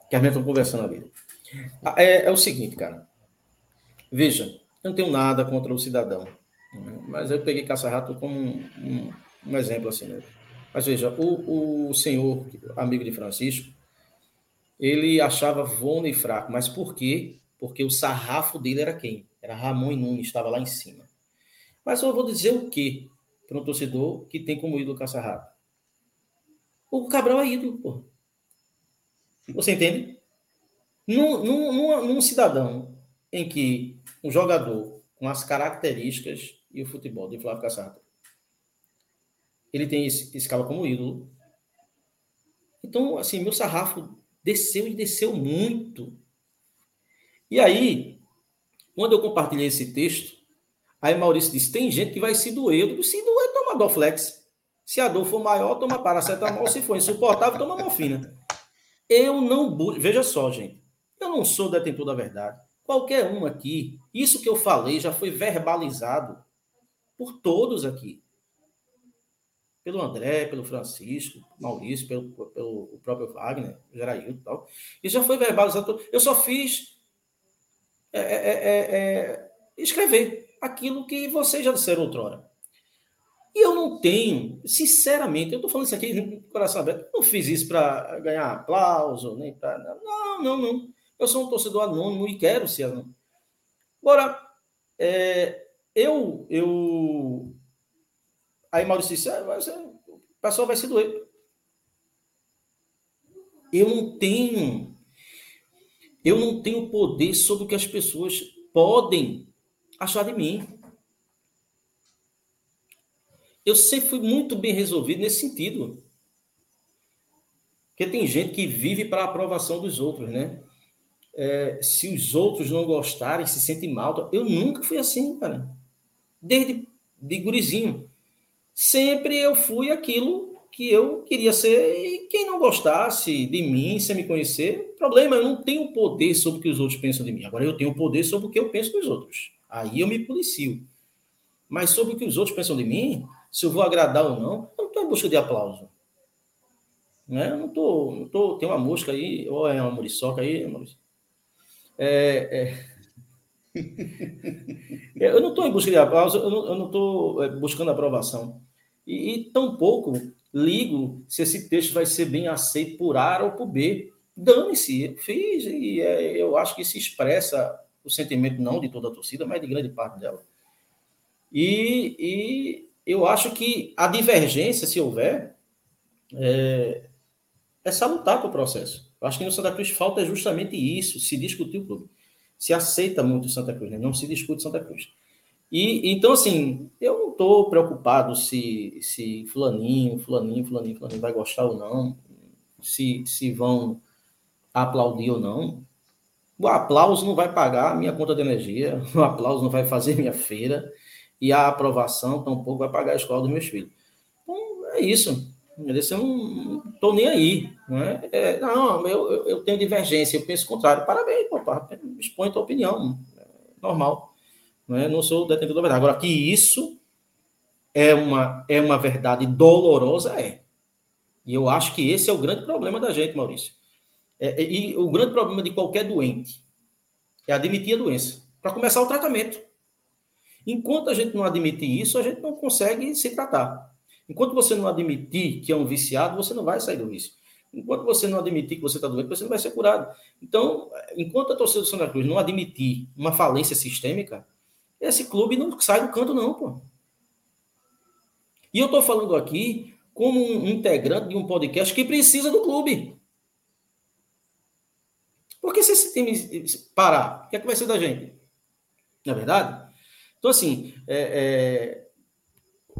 que a gente está conversando ali. É, é, o seguinte, cara. Veja, eu não tenho nada contra o cidadão, mas eu peguei caça-rato como um, um, um, exemplo assim. Mas veja, o, o senhor, amigo de Francisco, ele achava Vone fraco, mas por quê? porque o sarrafo dele era quem? Era Ramon Nunes, estava lá em cima. Mas eu vou dizer o quê para um torcedor que tem como ídolo Caçarrato? O Cabral é ídolo, pô. Você entende? Num, num, num, cidadão em que um jogador com as características e o futebol de Flávio Caçarrato, ele tem esse, esse cara como ídolo. Então, assim, meu sarrafo desceu e desceu muito e aí, quando eu compartilhei esse texto, aí Maurício disse: tem gente que vai se doer. Eu se doer, toma Dorflex. Se a dor for maior, toma paracetamol. Se for insuportável, toma morfina. Eu não. Veja só, gente. Eu não sou detentor da verdade. Qualquer um aqui, isso que eu falei já foi verbalizado por todos aqui. Pelo André, pelo Francisco, Maurício, pelo, pelo próprio Wagner, Geraildo e tal. Isso já foi verbalizado. Eu só fiz é é, é, é, é, escrever aquilo que vocês já disseram outrora. E eu não tenho, sinceramente, eu estou falando isso aqui o coração aberto, não fiz isso para ganhar aplauso, nem para. Não, não, não. Eu sou um torcedor anônimo e quero ser anônimo. Agora, é, eu, eu. Aí Maurício disse: ah, o pessoal vai se doer. Eu não tenho eu não tenho poder sobre o que as pessoas podem achar de mim. Eu sempre fui muito bem resolvido nesse sentido. Porque tem gente que vive para a aprovação dos outros, né? É, se os outros não gostarem, se sentem mal. Eu nunca fui assim, cara. Desde de gurizinho. Sempre eu fui aquilo que eu queria ser, e quem não gostasse de mim, sem me conhecer, problema, eu não tenho poder sobre o que os outros pensam de mim. Agora eu tenho poder sobre o que eu penso dos outros. Aí eu me policio. Mas sobre o que os outros pensam de mim, se eu vou agradar ou não, eu não estou em busca de aplauso. Né? Eu não estou. Não tô, tem uma mosca aí, ou é uma muriçoca aí, é, é... eu não estou em busca de aplauso, eu não estou é, buscando aprovação. E, e tampouco ligo se esse texto vai ser bem aceito por A ou por B. Dane-se, fiz e é, eu acho que se expressa o sentimento não de toda a torcida, mas de grande parte dela. E, e eu acho que a divergência, se houver, é, é salutar para o processo. Eu acho que no Santa Cruz falta justamente isso, se discutir o clube. Se aceita muito o Santa Cruz, né? não se discute Santa Cruz. E então, assim, eu não estou preocupado se, se fulaninho, fulaninho, fulaninho, fulaninho vai gostar ou não, se, se vão aplaudir ou não. O aplauso não vai pagar minha conta de energia, o aplauso não vai fazer minha feira, e a aprovação tampouco vai pagar a escola dos meus filhos. Então, é isso. Eu não estou nem aí. Não, é? Não eu, eu, tenho divergência, eu penso o contrário. Parabéns, pô, expõe a tua opinião. É normal. Não, é? não sou detentor da verdade. Agora, que isso é uma, é uma verdade dolorosa, é. E eu acho que esse é o grande problema da gente, Maurício. É, é e o grande problema de qualquer doente é admitir a doença, para começar o tratamento. Enquanto a gente não admitir isso, a gente não consegue se tratar. Enquanto você não admitir que é um viciado, você não vai sair do vício. Enquanto você não admitir que você está doente, você não vai ser curado. Então, enquanto a torcida do Santa Cruz não admitir uma falência sistêmica, esse clube não sai do canto, não, pô. E eu estou falando aqui como um integrante de um podcast que precisa do clube. Porque se esse time parar, o que, é que vai ser da gente? Não é verdade? Então, assim, é, é,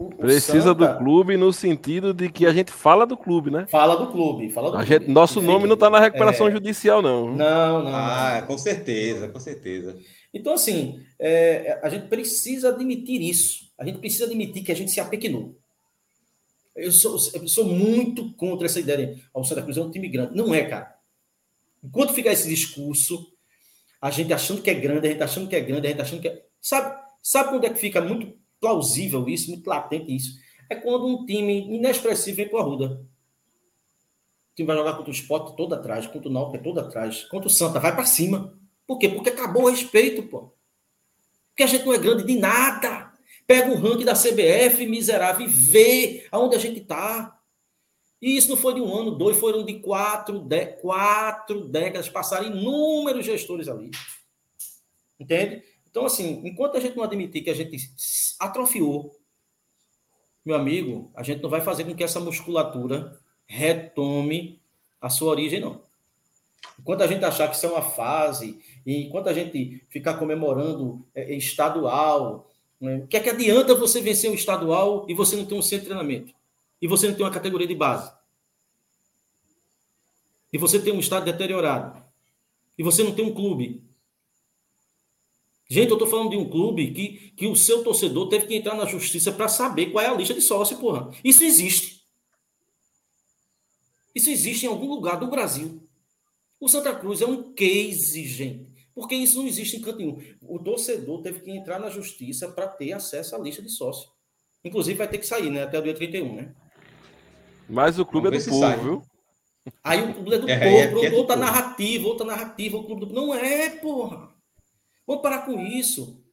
Precisa Santa... do clube no sentido de que a gente fala do clube, né? Fala do clube, fala do a clube. Gente, nosso nome não está na recuperação é... judicial, não. Não, não. Ah, com certeza, com certeza. Então, assim, é, a gente precisa admitir isso. A gente precisa admitir que a gente se apequenou. Eu sou, eu sou muito contra essa ideia de o Santa Cruz é um time grande. Não é, cara. Enquanto ficar esse discurso, a gente achando que é grande, a gente achando que é grande, a gente achando que é. Sabe, sabe quando é que fica muito plausível isso, muito latente isso. É quando um time inexpressivo vem para o Arruda. O time vai jogar contra o Sport todo atrás, contra o Náutico todo atrás, contra o Santa vai para cima. Por quê? Porque acabou o respeito, pô. Porque a gente não é grande de nada. Pega o ranking da CBF, miserável, e vê aonde a gente está. E isso não foi de um ano, dois, foram de quatro, de, quatro décadas, passaram inúmeros gestores ali. Entende? Então, assim, enquanto a gente não admitir que a gente atrofiou, meu amigo, a gente não vai fazer com que essa musculatura retome a sua origem, não. Enquanto a gente achar que isso é uma fase, e enquanto a gente ficar comemorando é, é estadual, né, o que é que adianta você vencer o estadual e você não ter um centro de treinamento? E você não ter uma categoria de base? E você tem um estado deteriorado? E você não tem um clube? Gente, eu estou falando de um clube que, que o seu torcedor teve que entrar na justiça para saber qual é a lista de sócio, porra. Isso existe. Isso existe em algum lugar do Brasil. O Santa Cruz é um case, gente. Porque isso não existe em canto nenhum. O torcedor teve que entrar na justiça para ter acesso à lista de sócio. Inclusive vai ter que sair, né? Até o dia 31, né? Mas o clube Vamos é do povo, sai. viu? Aí o clube é do é, povo, é, é outra narrativa, outra narrativa, o clube do... Não é, porra. Vamos parar com isso.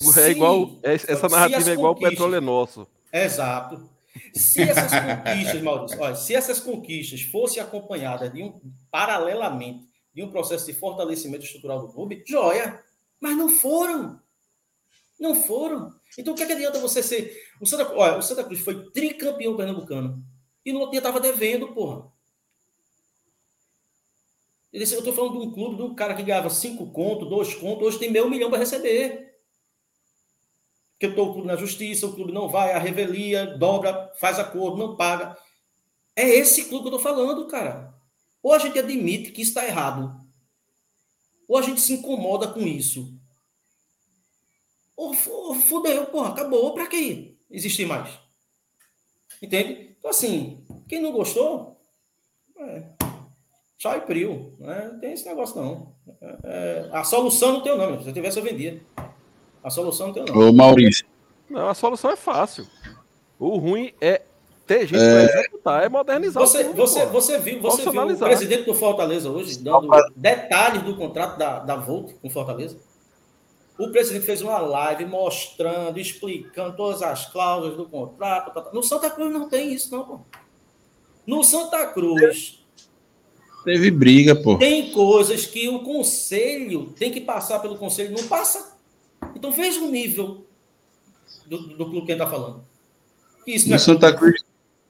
É se, igual, é, essa narrativa é igual o petróleo é nosso. Exato. Se essas conquistas, Maurício, olha, se essas conquistas fossem acompanhadas de um paralelamente de um processo de fortalecimento estrutural do clube, joia. Mas não foram. Não foram. Então o que, é que adianta você ser. O Santa, olha, o Santa Cruz foi tricampeão pernambucano. E no outro dia estava devendo, porra. Eu estou falando de um clube, de um cara que ganhava cinco contos, dois contos, hoje tem meio milhão para receber. Porque eu estou o clube na justiça, o clube não vai, a revelia, dobra, faz acordo, não paga. É esse clube que eu estou falando, cara. Ou a gente admite que está errado, ou a gente se incomoda com isso. Ou fudeu, porra, acabou, para que existir mais? Entende? Então, assim, quem não gostou, é, Tchau e prio. Né? Não tem esse negócio, não. É, é, a solução não tem o nome. Se eu tivesse, eu vendia. A solução não tem o nome. Ô, Maurício. Não, a solução é fácil. O ruim é ter gente é... para executar, é modernizar você, tudo, você, você viu, você viu o presidente do Fortaleza hoje dando detalhes do contrato da, da Volt com Fortaleza? O presidente fez uma live mostrando, explicando todas as cláusulas do contrato. No Santa Cruz não tem isso, não, pô. No Santa Cruz. Teve briga, pô. Tem coisas que o conselho tem que passar pelo conselho, não passa. Então veja o nível do, do clube que ele está falando. Isso no, é Santa Cruz,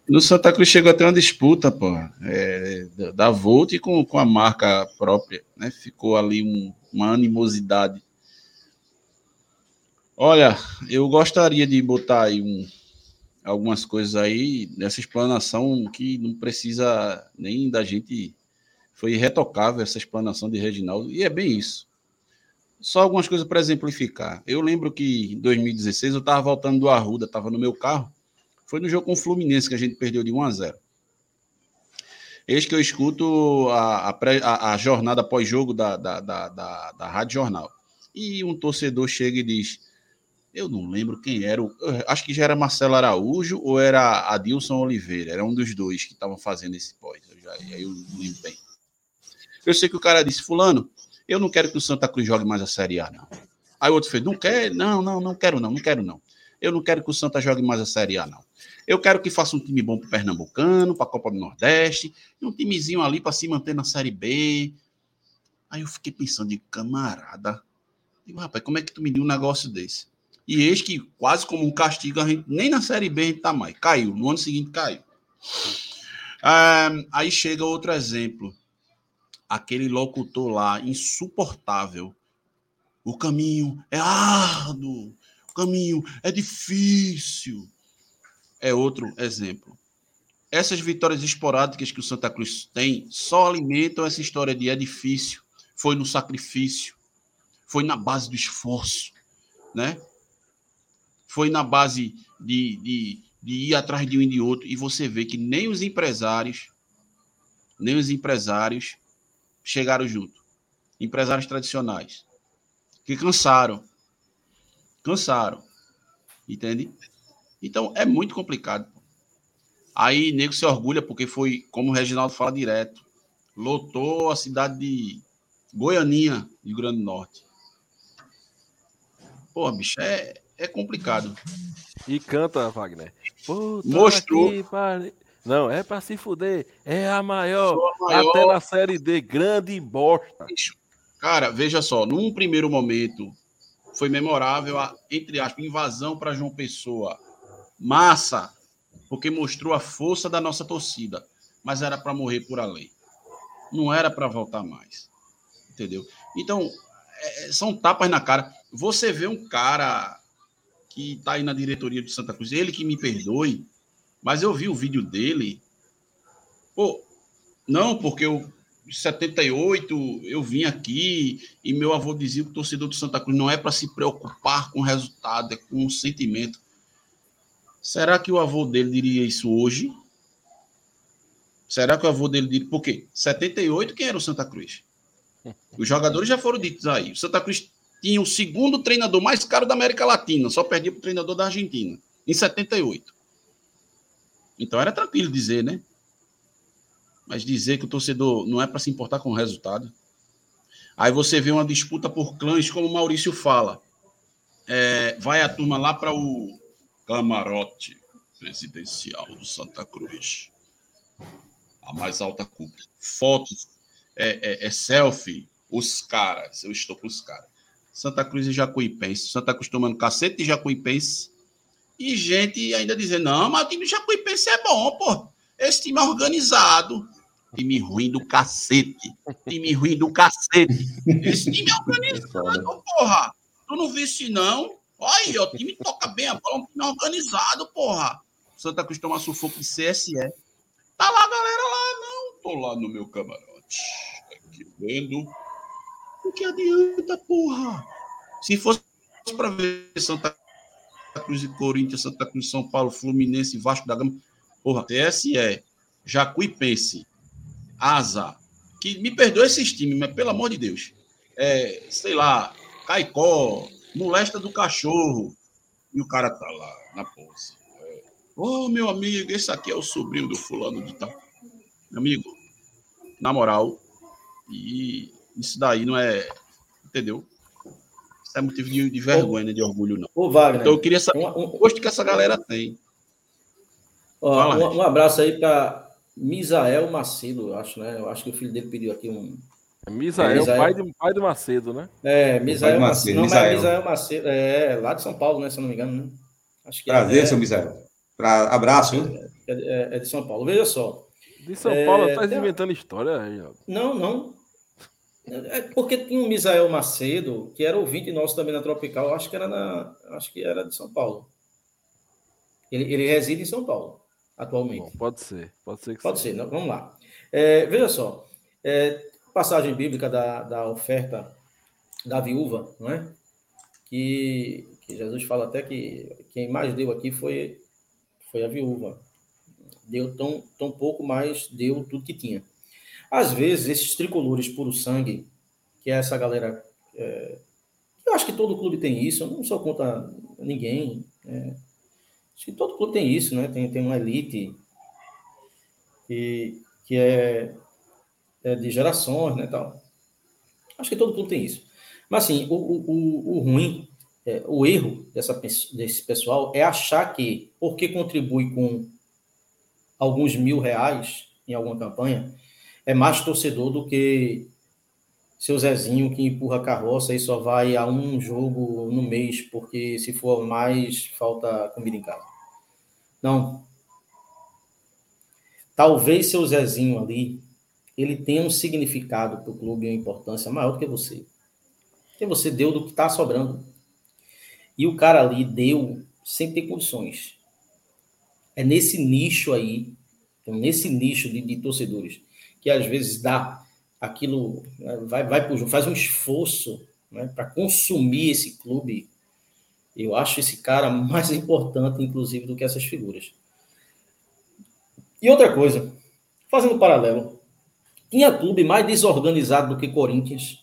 no Santa Cruz chegou até uma disputa, pô, é, da Volt com, com a marca própria, né? Ficou ali um, uma animosidade. Olha, eu gostaria de botar aí um, algumas coisas aí nessa explanação que não precisa nem da gente. Foi irretocável essa explanação de Reginaldo, e é bem isso. Só algumas coisas para exemplificar. Eu lembro que em 2016 eu estava voltando do Arruda, estava no meu carro. Foi no jogo com o Fluminense que a gente perdeu de 1 a 0. Eis que eu escuto a, a, a jornada pós-jogo da, da, da, da, da Rádio Jornal. E um torcedor chega e diz: eu não lembro quem era. acho que já era Marcelo Araújo ou era Adilson Oliveira. Era um dos dois que estavam fazendo esse pós. Eu eu não lembro bem. Eu sei que o cara disse: Fulano, eu não quero que o Santa Cruz jogue mais a Série A, não. Aí o outro fez: Não quer? Não, não, não quero, não, não quero, não. Eu não quero que o Santa jogue mais a Série A, não. Eu quero que faça um time bom para o Pernambucano, para a Copa do Nordeste, e um timezinho ali para se manter na Série B. Aí eu fiquei pensando de camarada. Digo, rapaz, como é que tu me deu um negócio desse? E eis que, quase como um castigo, a gente, nem na Série B a gente tá mais. Caiu. No ano seguinte caiu. Ah, aí chega outro exemplo. Aquele locutor lá, insuportável. O caminho é árduo. O caminho é difícil. É outro exemplo. Essas vitórias esporádicas que o Santa Cruz tem só alimentam essa história de é difícil. Foi no sacrifício. Foi na base do esforço. Né? foi na base de, de, de ir atrás de um e de outro, e você vê que nem os empresários, nem os empresários chegaram junto. Empresários tradicionais. Que cansaram. Cansaram. Entende? Então é muito complicado. Aí nego se orgulha porque foi, como o Reginaldo fala direto, lotou a cidade de Goianinha, Rio Grande do Norte. Pô, bicho, é, é complicado. E canta, Wagner. Mostrou. Não, é para se fuder. É a maior, a maior, Até na série D. Grande bosta. Cara, veja só. Num primeiro momento, foi memorável a, entre aspas, invasão para João Pessoa. Massa. Porque mostrou a força da nossa torcida. Mas era para morrer por além. Não era para voltar mais. Entendeu? Então, é, são tapas na cara. Você vê um cara que está aí na diretoria de Santa Cruz, ele que me perdoe, mas eu vi o vídeo dele. Pô, não, porque eu, em 78, eu vim aqui e meu avô dizia que o torcedor do Santa Cruz não é para se preocupar com o resultado, é com o sentimento. Será que o avô dele diria isso hoje? Será que o avô dele diria. Por quê? 78, quem era o Santa Cruz? Os jogadores já foram ditos aí. O Santa Cruz tinha o segundo treinador mais caro da América Latina, só perdia para o treinador da Argentina, em 78. Então era tranquilo dizer, né? Mas dizer que o torcedor não é para se importar com o resultado. Aí você vê uma disputa por clãs, como o Maurício fala. É, vai a turma lá para o camarote presidencial do Santa Cruz. A mais alta cúpula. Fotos, é, é, é selfie, os caras. Eu estou com os caras. Santa Cruz e Jacuipense. Santa Cruz tomando cacete de Jacuipense. E gente ainda dizendo, não, mas o time do Jacuipense é bom, pô. Esse time é organizado. Time ruim do cacete. Time ruim do cacete. Esse time é organizado, porra. Tu não visse, não? Olha aí, o time toca bem a bola, um time organizado, porra. Santa Cruz toma sufoco de CSE. Tá lá, galera, lá, não. Tô lá no meu camarote. Aqui vendo o que adianta, porra? Se fosse para ver Santa Cruz e Corinthians, Santa Cruz, São Paulo, Fluminense, Vasco da Gama, porra, TSE, Jacuipense, Asa, que me perdoe esses times, mas pelo amor de Deus, é, sei lá, Caicó, Molesta do Cachorro, e o cara tá lá na pose. É, Ô, oh, meu amigo, esse aqui é o sobrinho do fulano de tal. Meu amigo, na moral, e isso daí não é. Entendeu? Isso é motivo de, de vergonha, né, de orgulho, não. Ô, Wagner, então eu queria saber um, um, o gosto que essa galera tem. Ó, um, um, abraço aí para Misael Macedo, eu acho, né? Eu acho que o filho dele pediu aqui um. É Misael, É, Misael. Pai, do, pai do Macedo, né? É, Misael Macedo. Não, mas Misael. Misael Macedo. É, lá de São Paulo, né? Se eu não me engano, né? Acho que é- Prazer, é, seu Misael. Pra... Abraço, é, é de São Paulo. Veja só. De São É, Paulo, tá inventando história, Reginaldo. Não, não. É porque tinha um Misael Macedo, que era ouvinte nosso também na Tropical, acho que era na, acho que era de São Paulo. Ele, ele reside em São Paulo, atualmente. Bom, pode ser, pode ser que Pode sim. ser, não, vamos lá. É, veja só, é, passagem bíblica da, da oferta da viúva, não é? Que, que Jesus fala até que quem mais deu aqui foi, foi a viúva. Deu tão, tão pouco, mas deu tudo que tinha. Às vezes, esses tricolores puro sangue, que é essa galera. é, eu acho que todo clube tem isso, eu não sou contra ninguém. é, acho que todo clube tem isso, né? Tem, tem uma elite que, que é, é de gerações, né, tal. Acho que todo clube tem isso. Mas, assim, o, o, o, ruim, é, o erro dessa, desse pessoal é achar que, porque contribui com alguns mil reais em alguma campanha, é mais torcedor do que seu Zezinho que empurra a carroça e só vai a um jogo no mês, porque se for mais, falta comida em casa. Não, talvez seu Zezinho ali, ele tenha um significado para o clube, uma importância maior do que você. Porque você deu do que está sobrando. E o cara ali deu sem ter condições. É nesse nicho aí, então, nesse nicho de, de torcedores, que às vezes dá aquilo, né, vai, vai pro faz um esforço né, para consumir esse clube. Eu acho esse cara mais importante, inclusive, do que essas figuras. E outra coisa, fazendo um paralelo, tinha clube mais desorganizado do que Corinthians.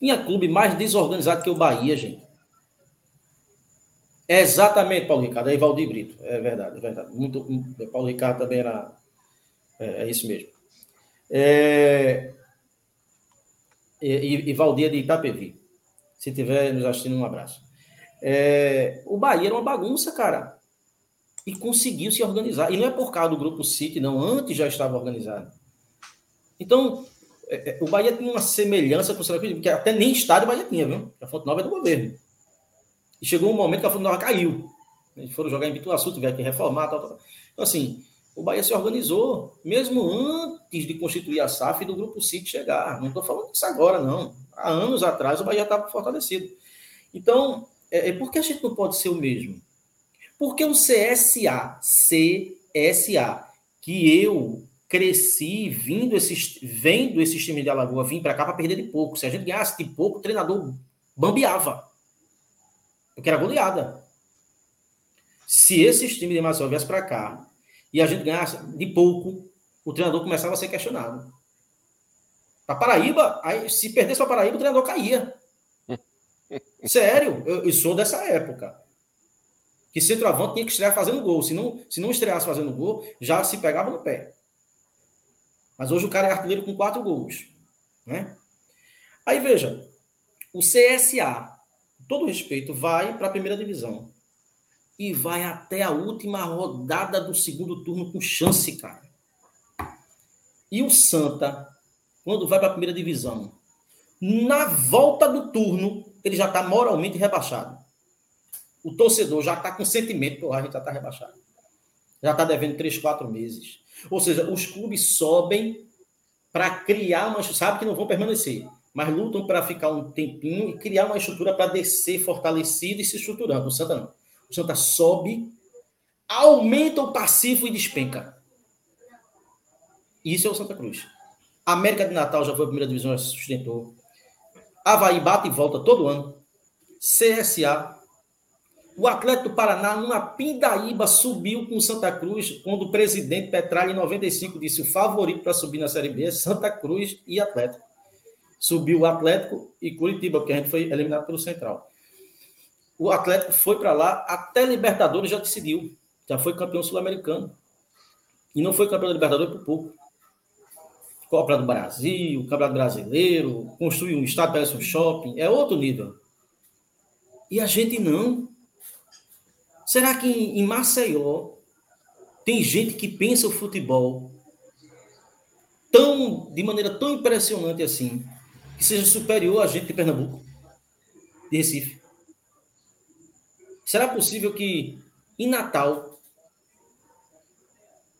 Tinha clube mais desorganizado que o Bahia, gente. É exatamente, Paulo Ricardo, é Valdir Brito. É verdade, é verdade. Muito, muito- Paulo Ricardo também era. É, é isso mesmo. É, e, e, Valdir de Itapevi. Se tiver nos assistindo, um abraço. É, o Bahia era uma bagunça, cara. E conseguiu se organizar. E não é por causa do grupo City, não. Antes já estava organizado. Então, é, é, o Bahia tinha uma semelhança com o Santa Cruz, porque até nem estádio o Bahia tinha, viu? A Fonte Nova é do governo. E chegou um momento que a Fonte Nova caiu. Eles foram jogar em Bituaçu, tiveram que reformar, tal, tal. Então, assim, o Bahia se organizou, mesmo antes de constituir a SAF e do Grupo City chegar. Não estou falando disso agora, não. Há anos atrás o Bahia estava fortalecido. Então, é, é por que a gente não pode ser o mesmo? Porque o CSA, CSA, que eu cresci vindo esses, vendo esses times de Alagoa vir para cá para perder de pouco. Se a gente ganhasse de pouco, o treinador bambeava. Porque era goleada. Se esses times de Maceió viessem para cá e a gente ganhasse de pouco, o treinador começava a ser questionado. Para Paraíba, aí, se perdesse para Paraíba, o treinador caía. Sério, eu, eu sou dessa época. Que centroavante tinha que estrear fazendo gol. Se não, se não estreasse fazendo gol, já se pegava no pé. Mas hoje o cara é artilheiro com quatro gols. Né? Aí veja, o CSA, todo respeito, vai para a primeira divisão. E vai até a última rodada do segundo turno com chance, cara. E o Santa, quando vai para a primeira divisão, na volta do turno, ele já está moralmente rebaixado. O torcedor já está com sentimento, porra, a gente já está rebaixado. Já está devendo três, quatro meses. Ou seja, os clubes sobem para criar uma. Sabe que não vão permanecer, mas lutam para ficar um tempinho e criar uma estrutura para descer fortalecido e se estruturando. O Santa não. O Santa sobe, aumenta o passivo e despenca. Isso é o Santa Cruz. América de Natal já foi a primeira divisão, já se sustentou. Havaí bate e volta todo ano. CSA. O Atlético do Paraná, numa pindaíba, subiu com o Santa Cruz, quando o presidente Petralha, em 95, disse o favorito para subir na Série B é Santa Cruz e Atlético. Subiu o Atlético e Curitiba, porque a gente foi eliminado pelo Central. O Atlético foi para lá, até Libertadores já decidiu. Já foi campeão sul-americano. E não foi campeão da Libertadores por pouco. Copa do Brasil, Campeonato Brasileiro, construir um estádio, parece um shopping, é outro nível. E a gente não. Será que em Maceió Tem gente que pensa o futebol tão, de maneira tão impressionante assim, que seja superior a gente de Pernambuco, de Recife. Será possível que em Natal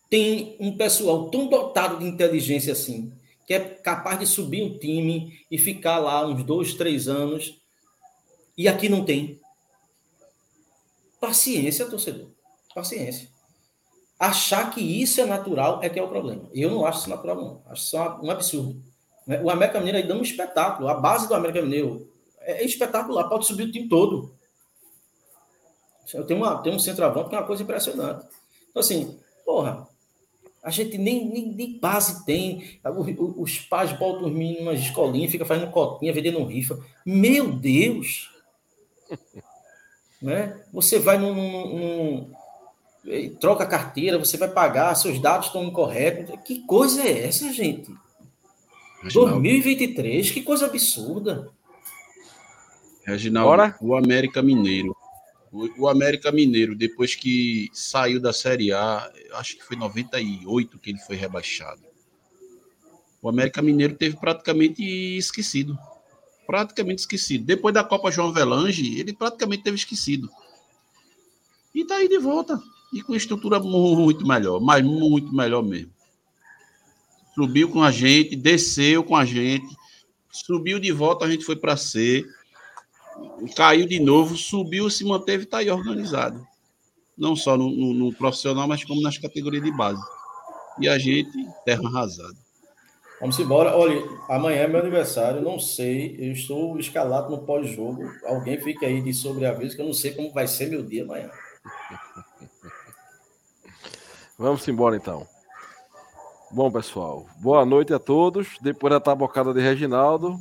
tem um pessoal tão dotado de inteligência assim, que é capaz de subir um time e ficar lá uns dois, três anos, e aqui não tem? Paciência, torcedor. Paciência. Achar que isso é natural é que é o problema. Eu não acho isso natural, não. Acho isso um absurdo. Né? O América Mineiro aí dando um espetáculo. A base do América Mineiro é espetacular. Pode subir o time todo. Tem, uma, tem um centroavante que é uma coisa impressionante. Então, assim, porra, a gente nem, nem, nem base tem. Os pais botam os meninos numa escolinha, fica fazendo cotinha, vendendo rifa. Meu Deus! né? Você vai num, num, num, troca a carteira, você vai pagar, seus dados estão incorretos. Que coisa é essa, gente? Reginaldo. 2023, que coisa absurda. Reginaldo, Bora? o América Mineiro. O, América Mineiro, depois que saiu da Série A, acho que foi 98 que ele foi rebaixado. O América Mineiro teve praticamente esquecido. Praticamente esquecido. Depois da Copa João Velange, ele praticamente teve esquecido. E tá aí de volta e com estrutura muito melhor, mas muito melhor mesmo. Subiu com a gente, desceu com a gente, subiu de volta, a gente foi para C, caiu de novo, subiu, se manteve, está aí organizado. Não só no, no, no, profissional, mas como nas categorias de base. E a gente, terra arrasada. Vamos embora. Olha, amanhã é meu aniversário, não sei, eu estou escalado no pós-jogo. Alguém fica aí de sobreaviso, que eu não sei como vai ser meu dia amanhã. Vamos embora então. Bom, pessoal, boa noite a todos. Depois da tabocada de Reginaldo,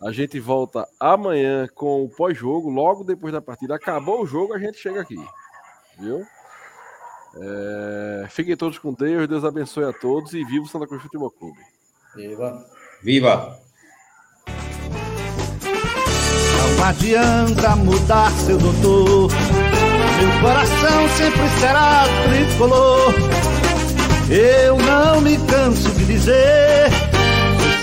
a gente volta amanhã com o pós-jogo, logo depois da partida. Acabou o jogo, a gente chega aqui. Viu? É... Fiquem todos com Deus, Deus abençoe a todos e viva o Santa Cruz Futebol Clube. Viva! Viva! Não adianta mudar seu doutor meu coração sempre será tricolor. Eu não me canso de dizer